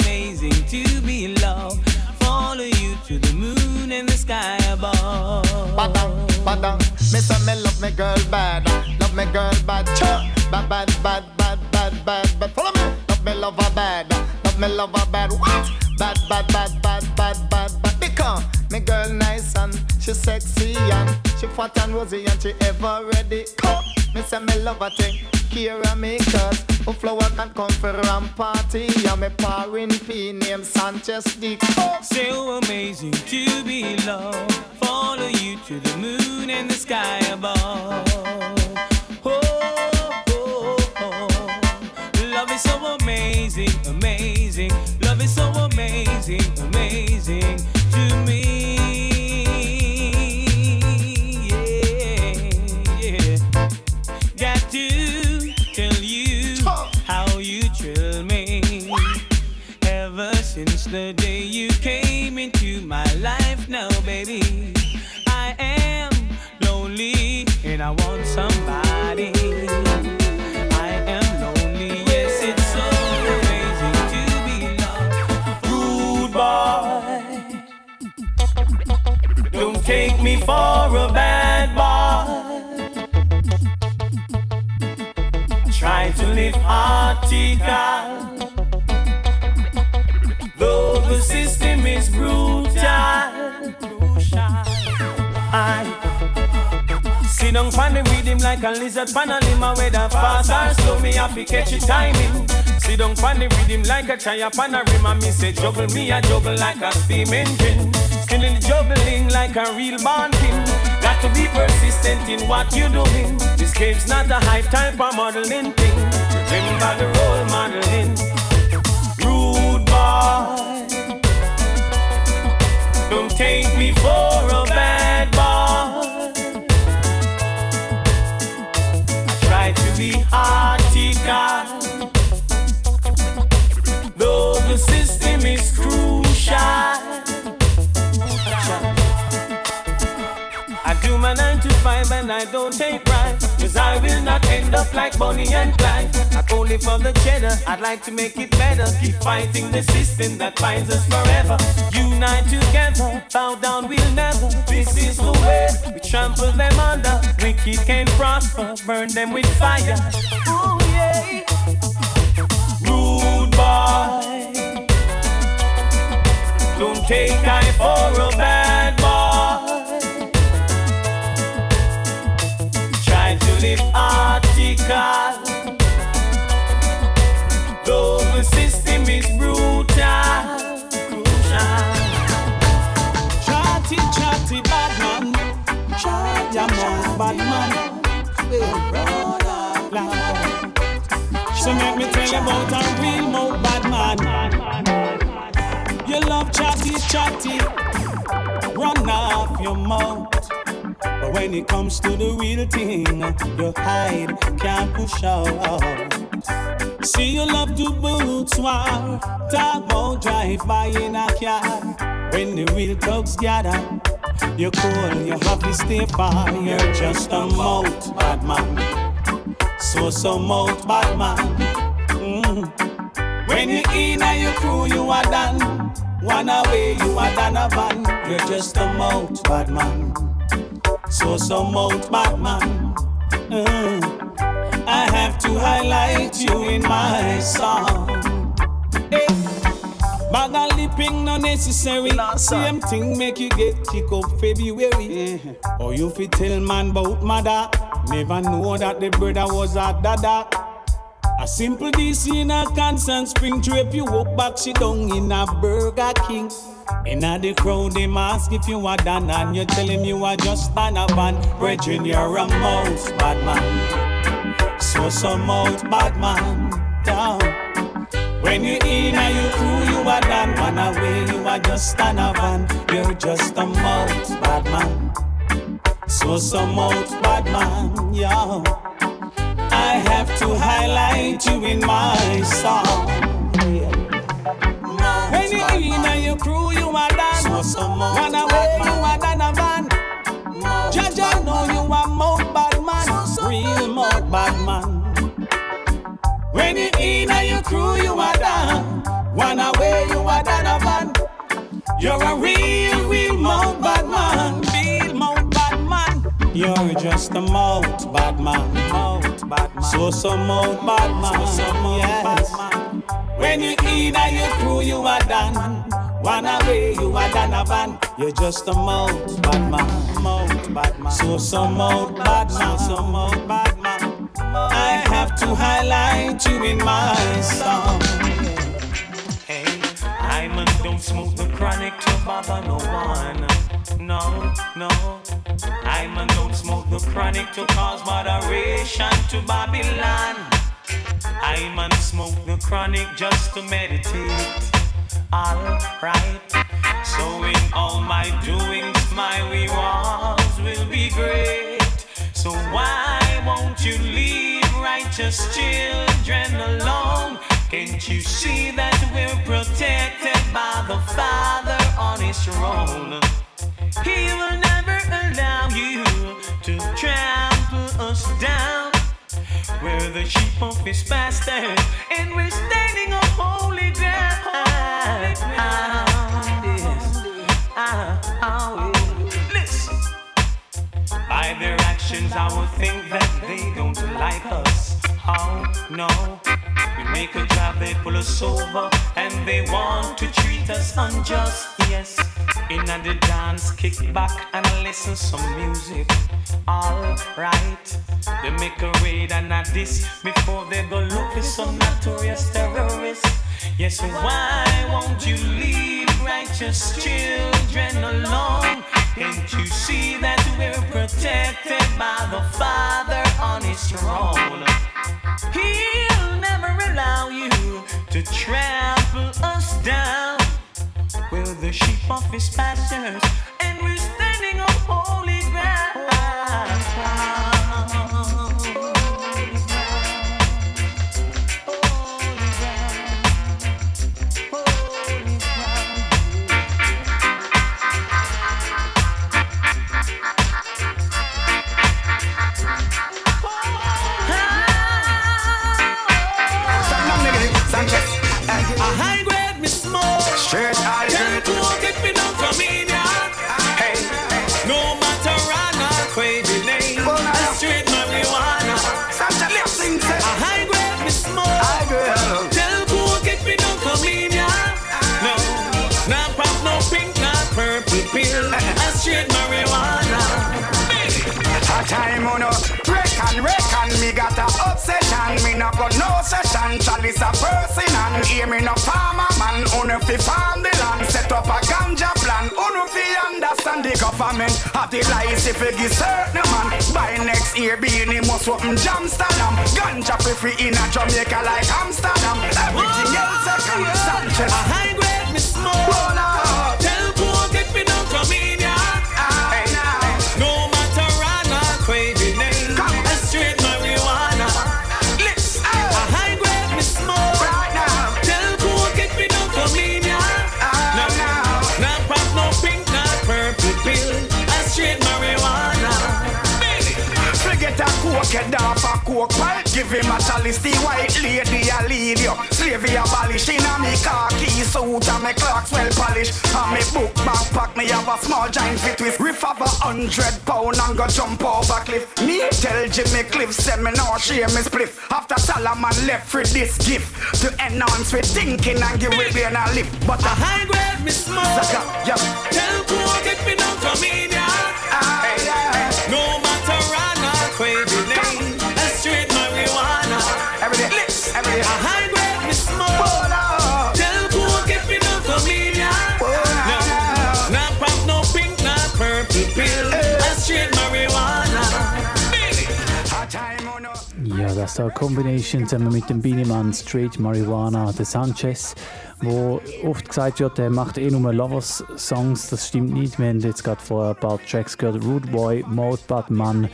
amazing to be loved. Follow you to the moon and the sky above. Badang, badang. Me say me love me girl bad. Love me girl bad. Choo. Bad, bad, bad, bad, bad, bad, bad. Follow me. Love me love her bad. Love me love her bad. What? Bad, bad, bad, bad, bad, bad, bad. Because me girl nice and she sexy and she fat and rosy and she ever ready. Come. Me say me love her thing. Care of me cause who flower can come for ram party. And me pouring P name Sanchez Dick. So amazing to be loved. Follow you to the moon and the sky above. Oh, oh, oh, oh. Love is so amazing, amazing. Love is so amazing, amazing to me. Since the day you came into my life now, baby, I am lonely and I want somebody. I am lonely, yes, it's so amazing to be loved. Rude boy, don't take me for a bad boy. Try to live article is brutal. I sit down on the rhythm like a lizard pan a lima Whether fast. Or slow me have to catch it timing. Sit down on the rhythm like a chaya pan a rim And me say juggle me a juggle like a steam engine Still in the juggling like a real born king. Got to be persistent in what you're doing. This game's not a hype type of modeling thing. Remember the role modeling. Rude boy take me for a bad boy try to be article. Though the system is crucial. I do my nine to five and I don't take pride. Cause I will not end up like Bonnie and Clyde. Not only for the cheddar, I'd like to make it better. Keep fighting the system that binds us forever. Unite together, bow down we'll never. This is the way we trample them under. Wicked can't prosper, burn them with fire. Ooh, yeah. Rude boy. Don't take I for a So make me tell you about a real mouth bad man. You love chatty, chatty. Run off your mouth. But when it comes to the real thing, you hide, can't push out. See you love to boots war, talk about drive by in a car. When the real thugs gather, you cool, you have to stay far. You're just a mouth bad man, so so mouth bad man. Mm. When you in and your crew, you are done. One away, you are done a van. You're just a mouth bad man. So some out Batman. Mm. I have to highlight you in my song. Hey. Bag of lipping no necessary. Same thing make you get kick up February. Mm-hmm. Or you fit tell man about mother. Never know that the brother was a dada. A simple DC in a constant spring drape you walk back, she down in a Burger King. In a the crowd, they ask if you are done, and you tell him you are just an van. Brethren, you're a mouse, bad man. So some out, bad man. Down. When you in and you crew, you are done. One away, you are just an a van. You're just a mouse, bad man. So some out, bad man. Yeah. I have to highlight you in my song. Yeah. When you in and you crew, you are done. Run away, you are done a van. Jaja know you are more bad man, real more bad man. When you in and you crew, you are done. Run away, you are done a van. You're a real, real more bad man, real more bad man. You're just a mouth bad man, mouth bad man. So some mouth bad man, so some yes. bad man. When you in and you crew, you are done. One away, you are done a van. You're just a mouth bad man, mouth bad man. So some mouth bad man, so some mouth bad man. I have to highlight you in my song. Hey, I'm a don't smoke the chronic to bother no one. No, no. I'm a don't smoke the chronic to cause moderation to Babylon. I'm a smoke the chronic just to meditate. Alright. So in all my doings, my rewards will be great. So why won't you leave righteous children alone? Can't you see that we're protected by the Father on his throne? He will never allow you to trample us down. We're the sheep of his pasture, and we're standing on holy ground. Ah. Ah, ah, yes. By their actions, I would think that they don't like us. Oh no, we make a job, they pull us over, and they want to treat us unjust. Yes, in the dance, kick back and listen some music. Alright, they make a raid and a this before they go look for some notorious terrorists. Yes, why won't you leave righteous children alone? Can't you see that we're protected by the Father on His throne? He'll never allow you to trample us down. We're the sheep of His pastures, and we're standing on holy ground. Straight high Tell grade. cool get me no comedian. Hey, No marijuana, crazy name. A straight marijuana. Sanchez, let's sing, say. A high grade me smoke. High grade. Tell cool get me no comedian. No, not pop, no pink, not purple pill. A straight marijuana. A time on no reckon, reckon Me got a obsession Me no got no session Chalice a person and Hear me no farmer Uno fi farm the land Set up a ganja plan. Uno fi understand the government. Have the lies if you give certain man. By next year Beenie must open Jamsterdam Ganja fi free in a Jamaica like Amsterdam. Everything else second Sanchez A high grade me smoke. Chalice, the white lady a lead you. Slavery abolish in a me khaki suit and me clocks well polished. And me book backpack, me have a small giant fit with riff of a hundred pound and go jump over cliff. Me tell Jimmy Cliff, say me no share me spliff. After Solomon left for this gift to enhance with thinking and give we brain a lift. But A high grade me smoke. Zaka, yeah. Tell cool get me ah, no comedian. Aye, aye. No marijuana, crazy name. Ja, das war Combination zusammen mit dem Beanie Street Marijuana, der Sanchez, wo oft gesagt wird, er macht eh nur Lovers-Songs. Das stimmt nicht. Wir haben jetzt gerade vor ein paar Tracks gehört: Rude Boy, Mode Man,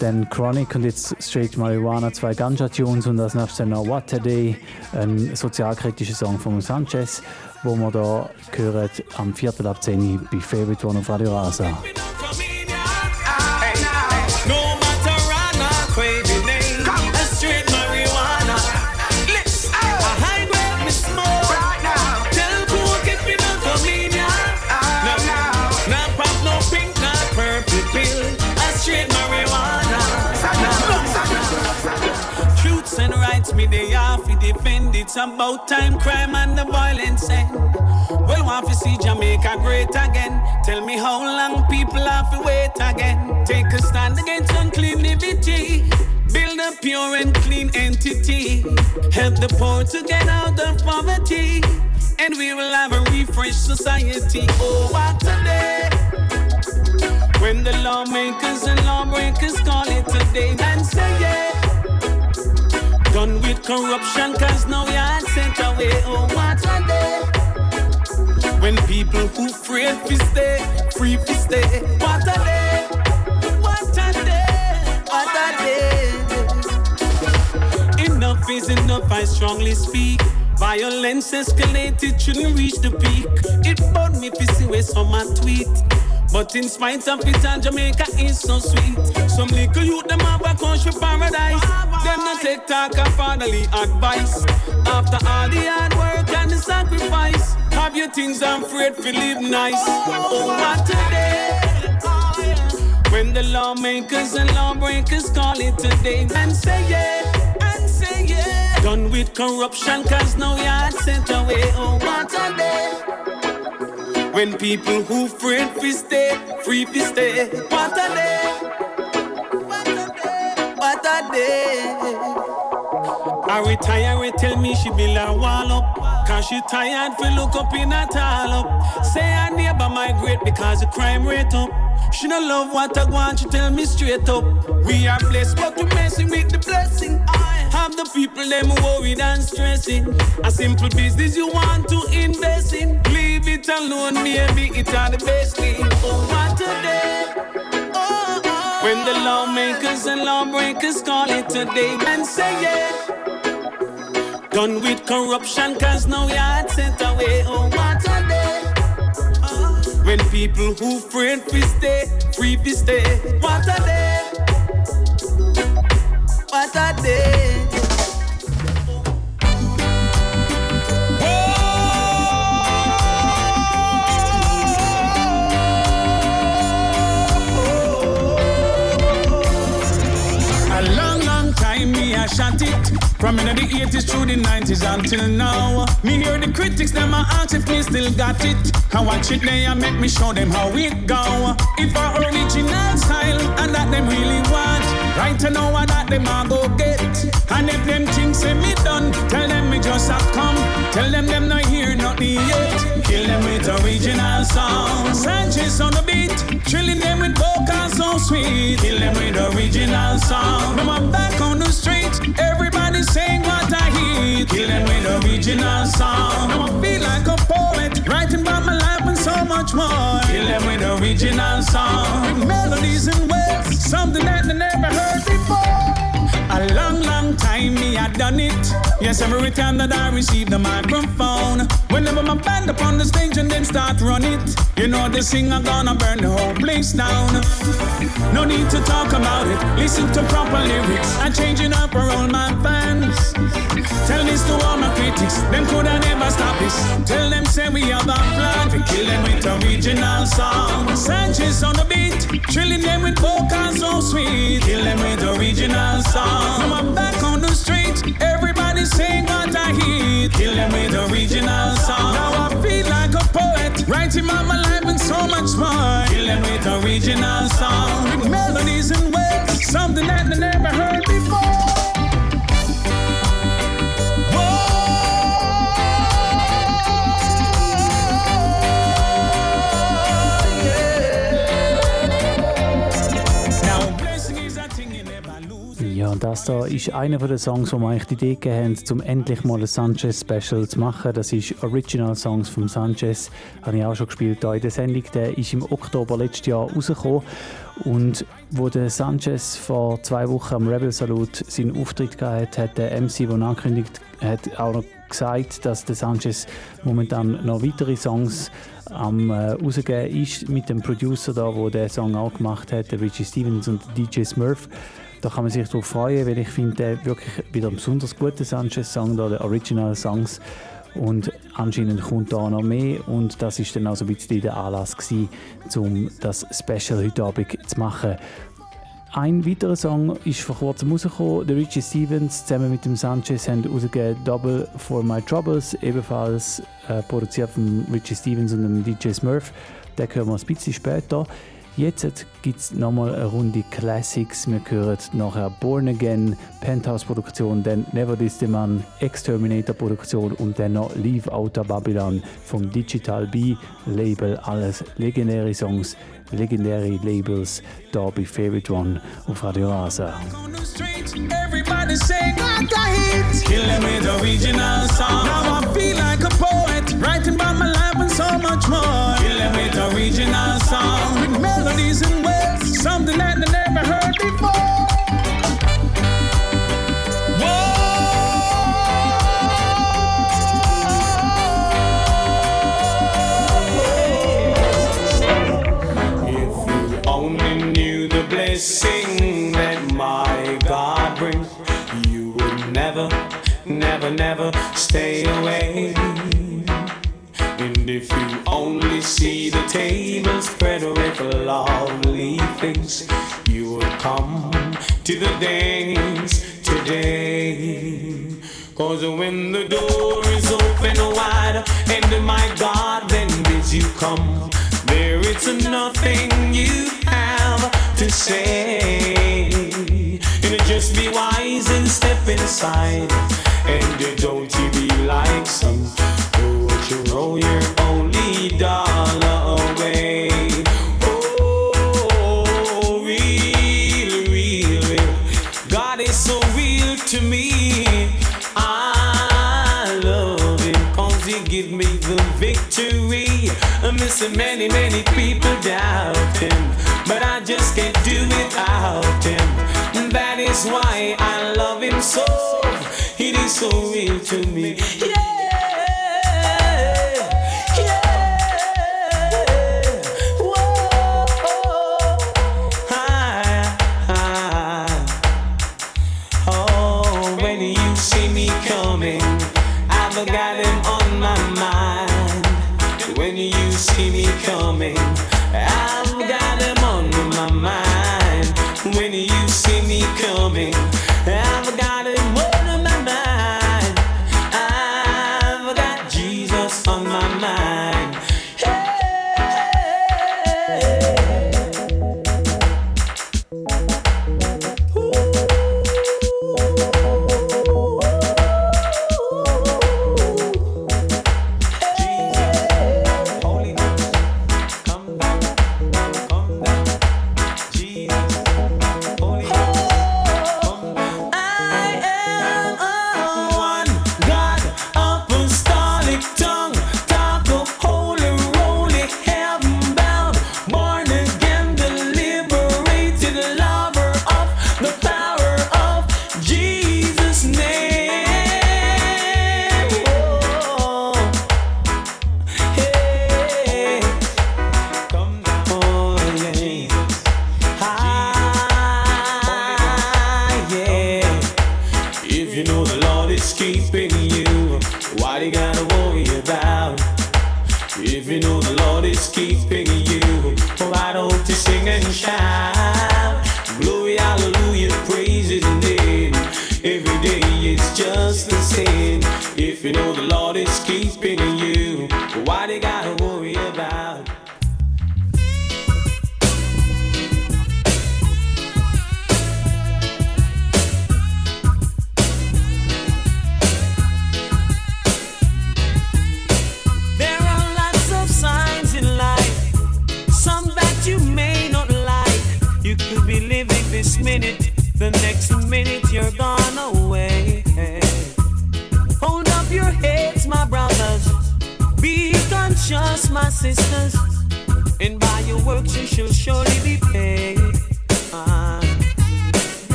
dann Chronic und jetzt Straight Marijuana, zwei Ganja-Tunes und als nächstes noch What a Day, ein sozialkritischer Song von Sanchez, wo wir da hören am Viertel ab 10 Uhr bei Favorite One auf Radio Rasa. Me they have to defend. It's about time crime and the violence end. Well, want to see Jamaica great again. Tell me how long people have to wait again. Take a stand against uncleanity. Build a pure and clean entity. Help the poor to get out of poverty. And we will have a refreshed society. Oh, what a day! When the lawmakers and lawbreakers call it a day and say yeah. Done with corruption, cause now we are sent away. Oh, what a day. When people who afraid to stay, free to stay. What a day. What a day. What a day. Enough is enough, I strongly speak. Violence escalated, shouldn't reach the peak. It burned me to see where some tweet. But in spite of it, and Jamaica is so sweet. Some little youth, them have a country paradise. Them not take talk of fatherly advice. After all the hard work and the sacrifice, have your things I'm afraid to live nice. Oh, what a day. When the lawmakers and lawbreakers call it today and say yeah, and say yeah. Done with corruption, cause no yard sent away. Oh, what a day. When people who afraid fi stay, free fi stay. What a day. What a day. What a day. I retire, we tell me she build a wall up. Cause she tired fi look up in a tall up. Say her neighbor migrate because the crime rate up. She no love what I want, she tell me straight up. We are blessed, but we messing with the blessing. I have the people them worried and stressing. A simple business you want to invest in. Leave it alone, maybe it's all the best thing. Oh, what a day. Oh, oh. When the lawmakers and lawbreakers call it today and say yeah. Done with corruption, cause now yard sent away. Oh, what a day. Oh. When people who afraid fi stay, free fi stay. What a day. What a day. From in the 80s through the 90s until now. Me hear the critics, them a ask if me still got it. I watch it they and make me show them how it go. If a original style and that them really want. Right to know what that them a go get. And if them things say me done, tell them me just a come. Tell them them not hear nothing yet. Kill them with original song. Sanchez on the beat, trilling them with vocals so sweet. Kill them with original song. Now I'm back on the street, everybody saying what I hear. Kill them with original song. Now I feel like a poet, writing about my life and so much more. Kill them with original song. With melodies and words, something that they never heard before. A long, long time me I done it. Yes, every time that I receive the microphone. Whenever my band up on the stage and them start run it. You know the singer gonna burn the whole place down. No need to talk about it. Listen to proper lyrics. I'm changing up for all my fans. Tell this to all my critics. Them coulda never stop this. Tell them say we have a plan. We kill them with original song. Sanchez on the beat. Trilling them with vocals so sweet. Kill them with original song. Now I'm back on the street. Everybody saying what I hear. Kill with original song. Now I feel like a poet. Writing about my life and so much more. Kill with original song. With melodies and words. Something that they never heard before. Das da ist einer den Songs, wo wir eigentlich die Idee gegeben haben, um endlich mal ein Sanchez-Special zu machen. Das ist Original Songs von Sanchez. Habe ich auch schon gespielt hier in der Sendung. Der ist im Oktober letztes Jahr rausgekommen. Und wo der Sanchez vor zwei Wochen am Rebel Salute seinen Auftritt gehabt hat, der MC, der angekündigt hat, auch noch gesagt, dass der Sanchez momentan noch weitere Songs am äh, rausgeben ist mit dem Producer da, wo der Song auch gemacht hat, der Richie Stevens und DJ Smurf. Da kann man sich darauf freuen, weil ich finde, der wirklich wieder ein besonders guter Sanchez-Song, der Original Songs. Und anscheinend kommt da noch mehr und das ist dann also ein bisschen der Anlass gewesen, um das Special heute Abend zu machen. Ein weiterer Song ist vor kurzem rausgekommen. Der Richie Stevens zusammen mit dem Sanchez haben rausgegeben Double for My Troubles, ebenfalls äh, produziert von Richie Stevens und dem DJ Smurf. Den hören wir ein bisschen später. Jetzt gibt es nochmal eine Runde Classics. Wir hören nachher Born Again, Penthouse-Produktion, dann Never This the Man, Exterminator-Produktion und dann noch Leave Outer Babylon vom Digital B Label. Alles legendäre Songs, legendäre Labels, da Favorite One auf Radio Rasa. I original song. Now I feel like a poet, writing about my life and so much more. Kill with melodies and words, something that they never heard before. Never, never, never stay away. And if you only see the table spread with lovely things, you will come to the dance today. Cause when the door is open wide, and my God then bids you come, there is nothing you have to say. And just be wise and step inside, and don't you be like some who want you roll your only dollar away. Oh, real, real, real. God is so real to me. I love him cause he give me the victory. I'm missing many, many people doubt him. But I just can't do without him. And that is why I love him so. It is so real to me. Yeah. Whoa ah, ah. Oh, when you see me coming I've got him on my mind when you see me coming,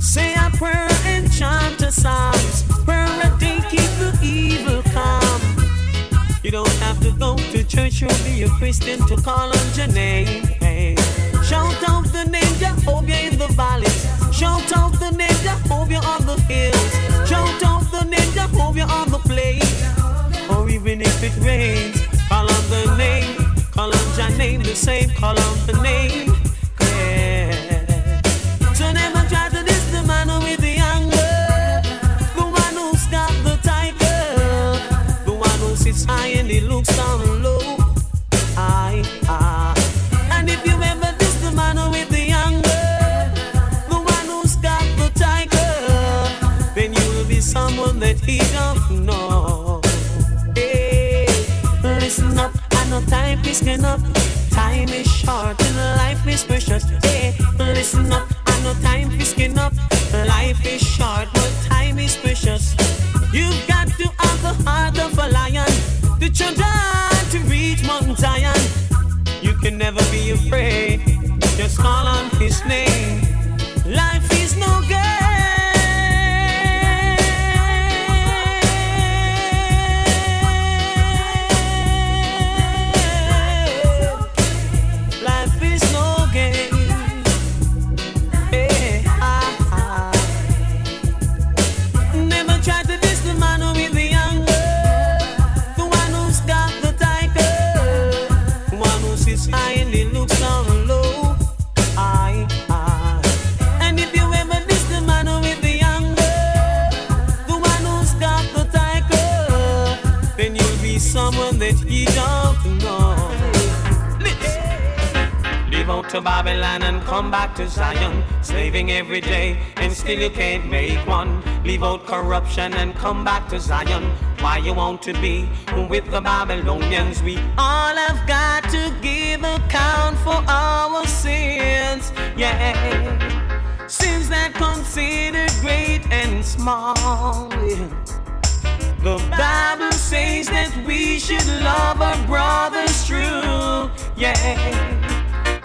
Say a prayer and chant a psalms. Prayer a day keep the evil calm. You don't have to go to church or be a Christian to call on your name. Shout out the name Jehovah in the valleys. Shout out the name Jehovah on the hills. Shout out the name Jehovah on the plains. Or even if it rains, call on the name. Call on your name the same. Call on the name. Up. Time is short afraid. Just call on His name. To Babylon and come back to Zion. Slaving every day and still you can't make one. Leave out corruption and come back to Zion. Why you want to be with the Babylonians? We all have got to give account for our sins. Yeah. Sins that considered great and small. The Bible says that we should love our brothers true. Yeah.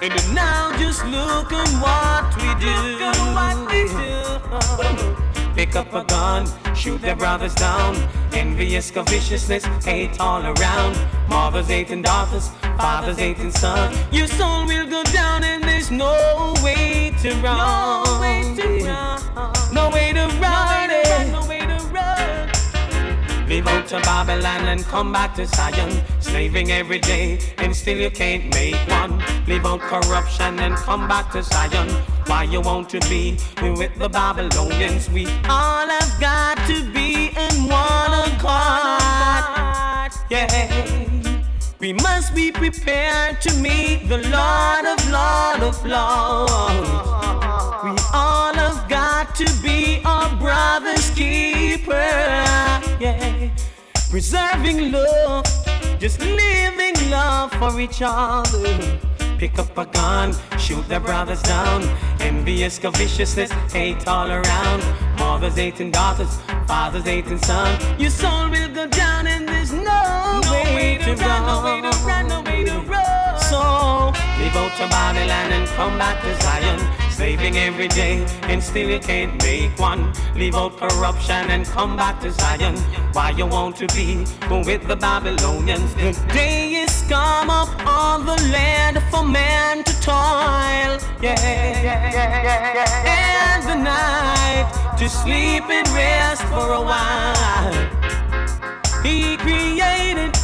And now just look at what we do. Pick up a gun, shoot their brothers down. Envious, covetousness, hate all around. Mothers hating daughters, fathers hating sons. Your soul will go down and there's no way to run. No way to run. No way to run. Leave out to Babylon and come back to Zion. Slaving every day and still you can't make one. Leave out corruption and come back to Zion. Why you want to be with the Babylonians? We all have got to be in one accord. Yeah. We must be prepared to meet the Lord of Lord of Lords. We all have got to be our brother's keeper. Yeah. Preserving love, just living love for each other. Pick up a gun, shoot their brothers down. Envious, viciousness, hate all around. Mothers hating daughters, fathers hating sons. Your soul will go down to run. So leave out to Babylon and come back to Zion. Slaving every day and still you can't make one. Leave out corruption and come back to Zion. Why you want to be with the Babylonians? The day is come up on the land for man to toil. Yeah. And the night to sleep and rest for a while. He created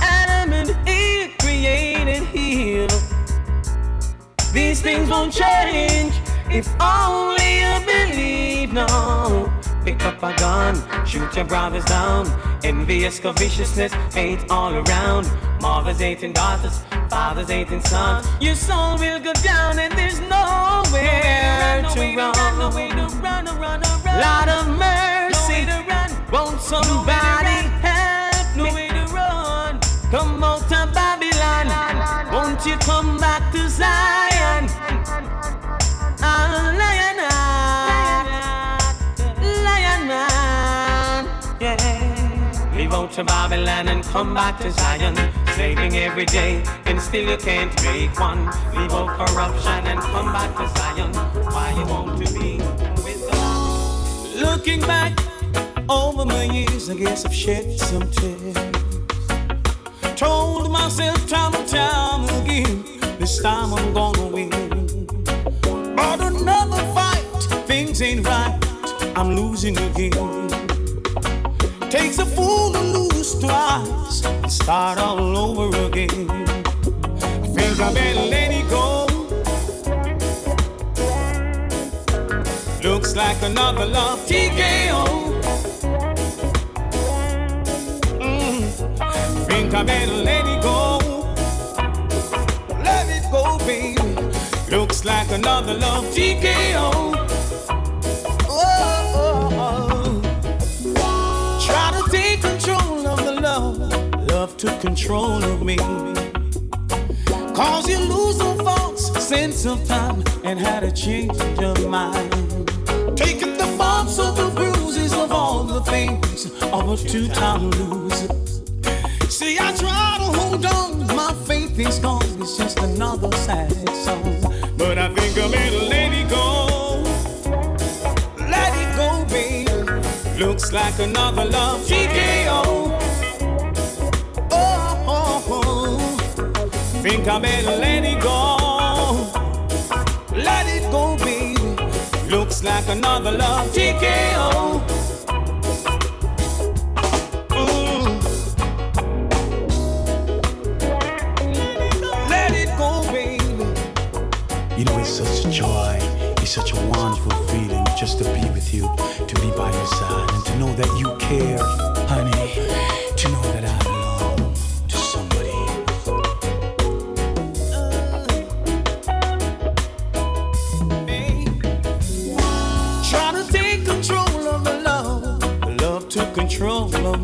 These things won't change if only you believe. No, pick up a gun, shoot your brothers down. Envious, covetousness, hate all around. Mothers hating daughters, fathers hating sons. Your soul will go down, and there's nowhere no to run. No way to run, no run, no run. Lot of mercy, no run. won't somebody help to Babylon and come back to Zion. Slaving every day and still you can't make one. Leave out corruption and come back to Zion. Why you want to be with the Looking back over my years, I guess I've shed some tears. Told myself time and time again, this time I'm gonna win. But another fight, things ain't right, I'm losing again. Takes a fool to lose twice and start all over again. I think I better let it go. Looks like another love TKO. Mm. Think I better let it go. Let it go, baby. Looks like another love TKO. Took control of me. Cause you lose the false sense of time and had a change of mind. Taking the bumps of the bruises of all the things of a two-time loser. See, I try to hold on, my faith is gone. It's just another sad song. But I think I better let it go. Let it go, baby. Looks like another love TKO. Think I better let it go. Let it go, baby. Looks like another love TKO. Let it go, baby. You know, it's such joy, it's such a wonderful feeling just to be with you, to be by your side, and to know that you care, honey,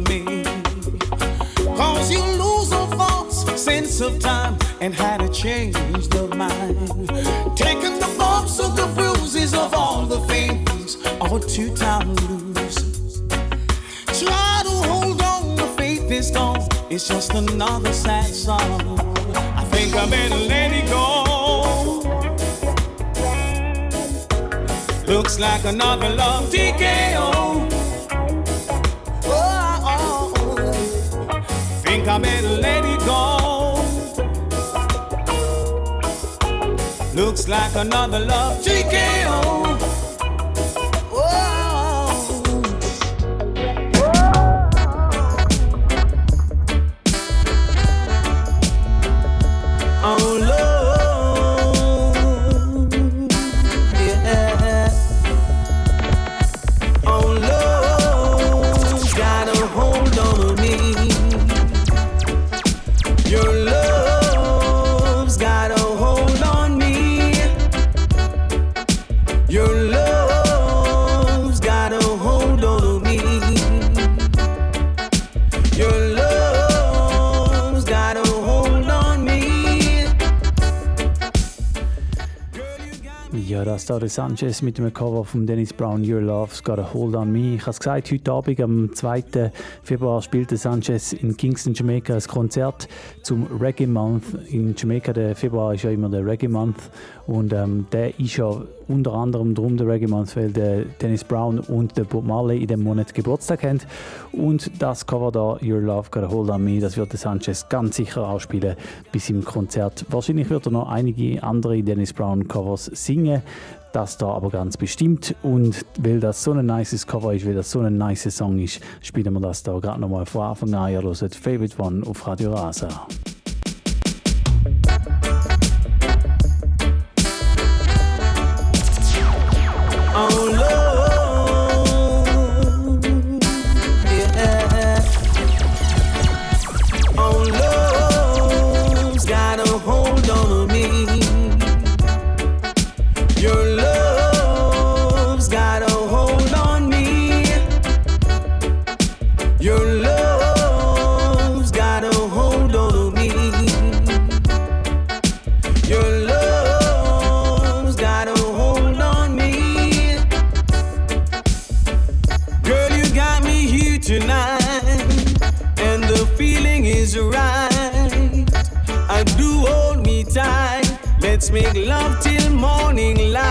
me. Cause you lose a false sense of time and had a change of mind. Taking the bumps of the bruises of all the things all too time lose. Try to hold on, the faith is gone. It's just another sad song. I think I better let it go. Looks like another love TKO. Think I better let it go. Looks like another love TKO. Der Sanchez mit dem Cover von Dennis Brown, Your Love's Got a Hold on Me. Ich habe es gesagt, heute Abend, am 2. Februar, spielt der Sanchez in Kingston, Jamaica, ein Konzert zum Reggae Month. In Jamaica, der Februar ist ja immer der Reggae Month. Und ähm, der ist ja unter anderem drum der Reggae Month, weil der Dennis Brown und der Bob Marley in dem Monat Geburtstag haben. Und das Cover da, Your Love Got a Hold on Me, das wird der Sanchez ganz sicher auch spielen bis im Konzert. Wahrscheinlich wird er noch einige andere Dennis Brown Covers singen. Das da aber ganz bestimmt. Und weil das so ein nices Cover ist, weil das so ein nice Song ist, spielen wir das da gerade nochmal von Anfang an. Ihr hört Favorite One auf Radio Rasa. Love till morning light.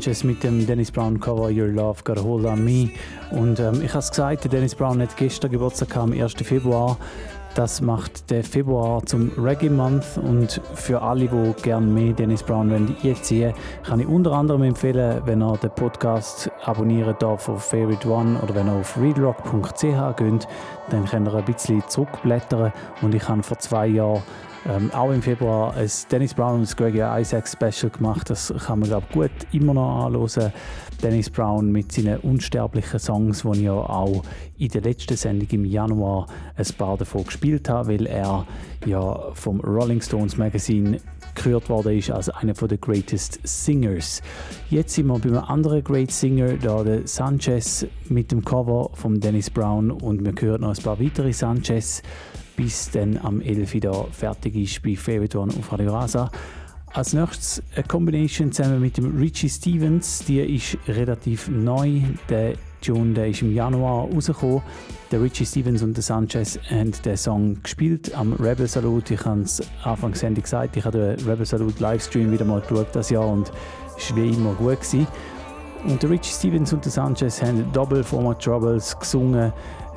Sanchez mit dem Dennis Brown Cover Your Love Got a Hold on Me. Und ähm, ich habe es gesagt, Dennis Brown hat gestern Geburtstag am 1. Februar. Das macht der Februar zum Reggae Month und für alle, die gerne mehr Dennis Brown einziehen, kann ich unter anderem empfehlen, wenn ihr den Podcast abonnieren darf auf Favorite One oder wenn ihr auf readrock.ch geht, dann könnt ihr ein bisschen zurückblättern und ich habe vor zwei Jahren ähm, auch im Februar ein Dennis Brown und das Gregory Isaac Special gemacht. Das kann man glaube gut immer noch anhören. Dennis Brown mit seinen unsterblichen Songs, die ich ja auch in der letzten Sendung im Januar ein paar davon gespielt habe, weil er ja vom Rolling Stones Magazine gekürt worden ist als einer der Greatest Singers. Jetzt sind wir bei einem anderen Great Singer, der Sanchez mit dem Cover von Dennis Brown und wir hören noch ein paar weitere Sanchez bis dann am 11. Uhr fertig ist bei Favorite One auf Radio Rasa. Als nächstes eine Combination zusammen mit dem Richie Stevens. Die ist relativ neu. Der Tune der ist im Januar rausgekommen. Der Richie Stevens und der Sanchez haben den Song gespielt am Rebel Salute. Ich habe es Anfang Sendung gesagt, ich habe den Rebel Salute Livestream wieder mal geschaut das Jahr und es war wie immer gut. Gewesen. Und der Richie Stevens und der Sanchez haben Double Format Troubles gesungen.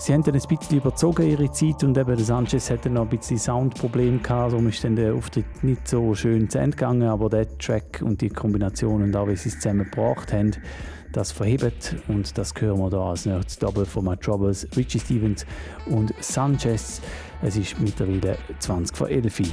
Sie haben dann ein bisschen überzogen ihre Zeit und eben der Sanchez hatte noch ein bisschen Soundproblem gehabt, darum ist dann der Auftritt nicht so schön zu Ende gegangen, aber der Track und die Kombination und auch wie sie es zusammen gebracht haben, das verhebt und das hören wir da als nächstes Double Format Troubles, Richie Stevens und Sanchez. Es ist mittlerweile 20 vor 11 Uhr.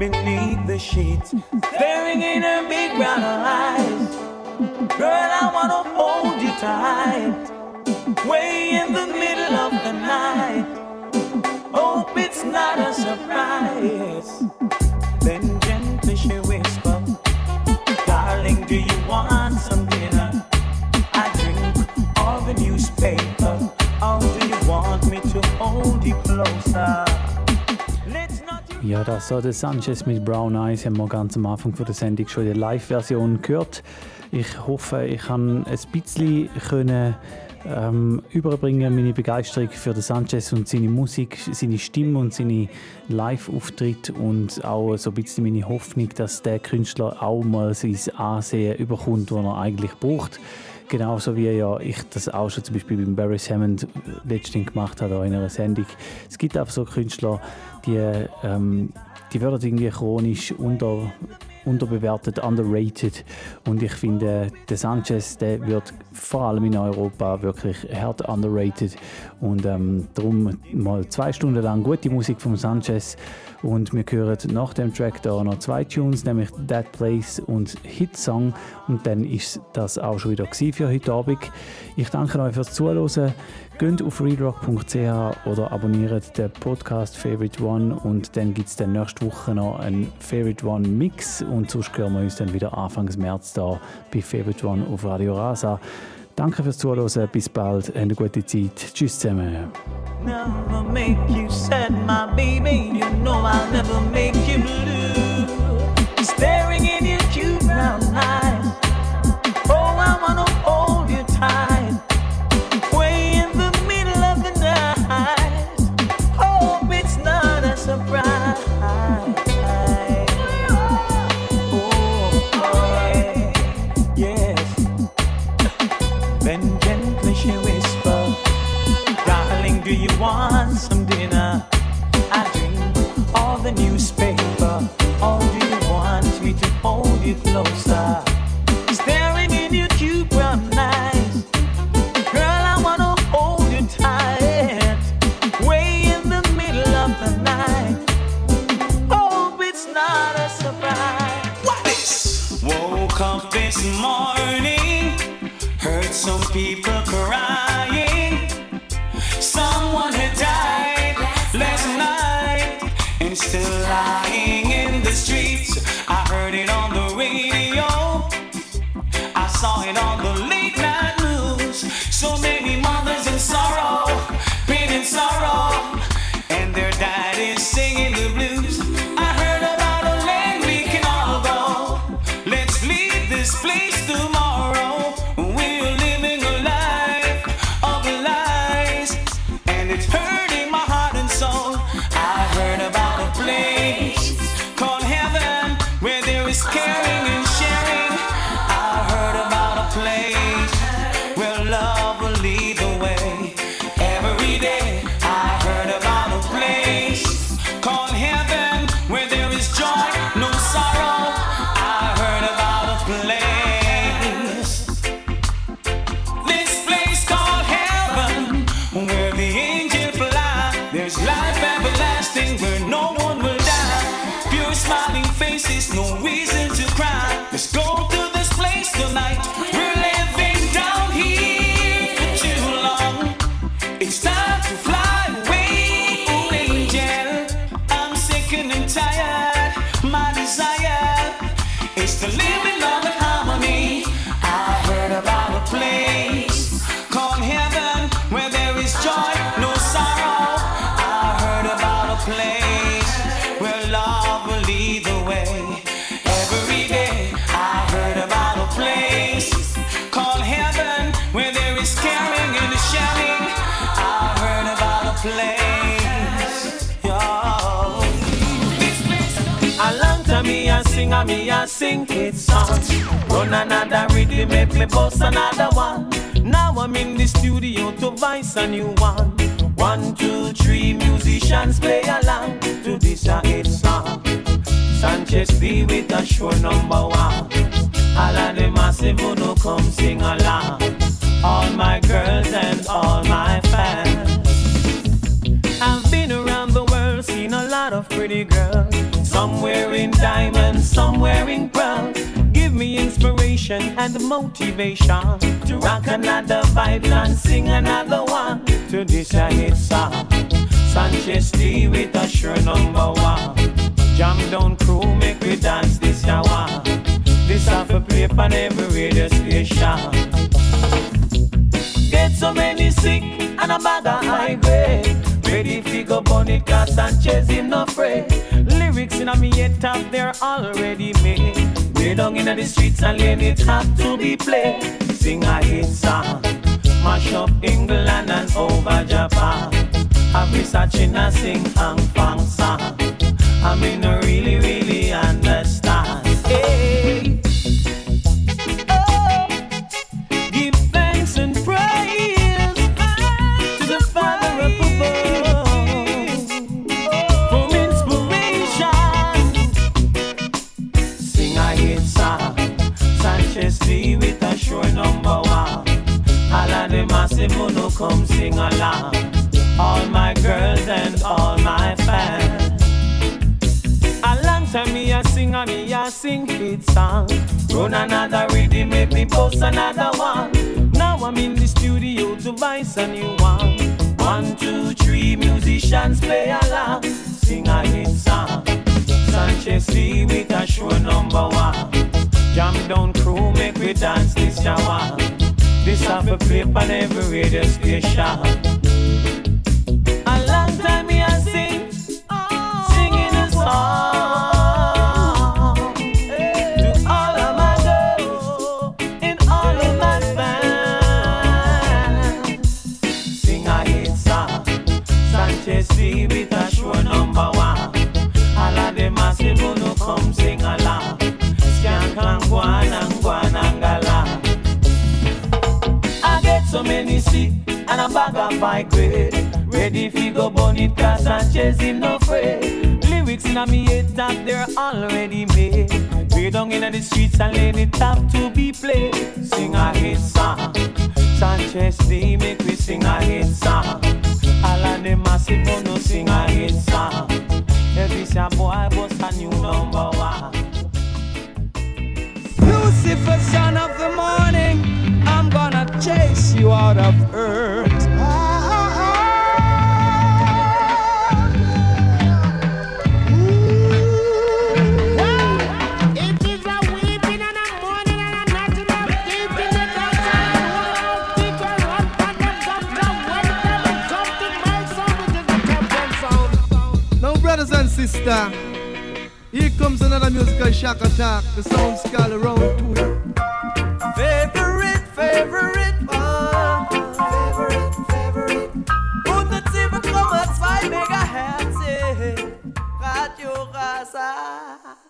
Beneath the sheets, das der Sanchez mit Brown Eyes haben wir ganz am Anfang von der Sendung schon die Live-Version gehört. Ich hoffe, ich kann ein bisschen können, ähm, überbringen meine Begeisterung für den Sanchez und seine Musik, seine Stimme und seine Live-Auftritt und auch so ein bisschen meine Hoffnung, dass der Künstler auch mal sein Ansehen überkommt, das er eigentlich braucht. Genauso wie ja ich das auch schon zum Beispiel beim Barry Hammond letztens gemacht habe in einer Sendung. Es gibt einfach so Künstler, die, ähm, die werden irgendwie chronisch unter, unterbewertet, underrated. Und ich finde, der Sanchez, der wird vor allem in Europa wirklich hart underrated. Und ähm, darum mal zwei Stunden lang gute Musik vom Sanchez. Und wir hören nach dem Track da noch zwei Tunes, nämlich That Place und Hit Song. Und dann ist das auch schon wieder für heute Abend. Ich danke euch fürs Zuhören. Geht auf readrock.ch oder abonniert den Podcast Favorite One und dann gibt es dann nächste Woche noch einen Favorite One Mix und sonst hören wir uns dann wieder Anfang März da bei Favorite One auf Radio Rasa. Danke fürs Zuhören, bis bald, eine gute Zeit. Tschüss zusammen. Never make you sad, my baby. You know I'll never make you blue. Staring in your cute brown eyes. Song. Run another rhythm, make me bust another one. Now I'm in the studio to voice a new one. One, two, three musicians play along to this a hit song. Sanchez D with a show number one. All of the massive who come sing along. All my girls and all my fans. I've been around the world, seen a lot of pretty girls. Some wearing diamonds, some wearing pearls. Me inspiration and motivation to rock another vibe and sing another one to this a hit song. Sanchez D with a sure number one. Jam down crew, make we dance this hour. This off a play on every radio station. Get so many sick and a bag of high grade. Ready fi go cause Sanchez in no fray. Lyrics in a me top they're already made. Way down in the streets and lane it have to be played. Sing a hit song. Mash up England and over Japan. Have me searching a sing Hang Fang song. I mean, I really, really understand. Hey. Who come sing along. All my girls and all my fans. A long time me a sing and me a sing hit song. Run another rhythm, make me post another one. Now I'm in the studio to voice a new one. One, two, three musicians play along. Sing a hit song. Sanchez D with a sure number one. Jam down crew, make we dance this shower. This have a play on every radio station. A long time me a sing, singing a song bag of high grade. Ready fi go burn it Sanchez him no afraid. Lyrics in a me head that they're already made. Way down in the streets and lane it have to be played. Sing a hit song. Sanchez D make we sing a hit song. All of the massive who oh, no sing a hit song. Every boy bust a new number one. Lucifer, son of the morning, I'm gonna chase you out of earth. sister. Here comes another musical shock attack. The sound's called around to it. Favorite, favorite one. Favorite, favorite. Und mit 7,2 Megahertz. Radio Rasa.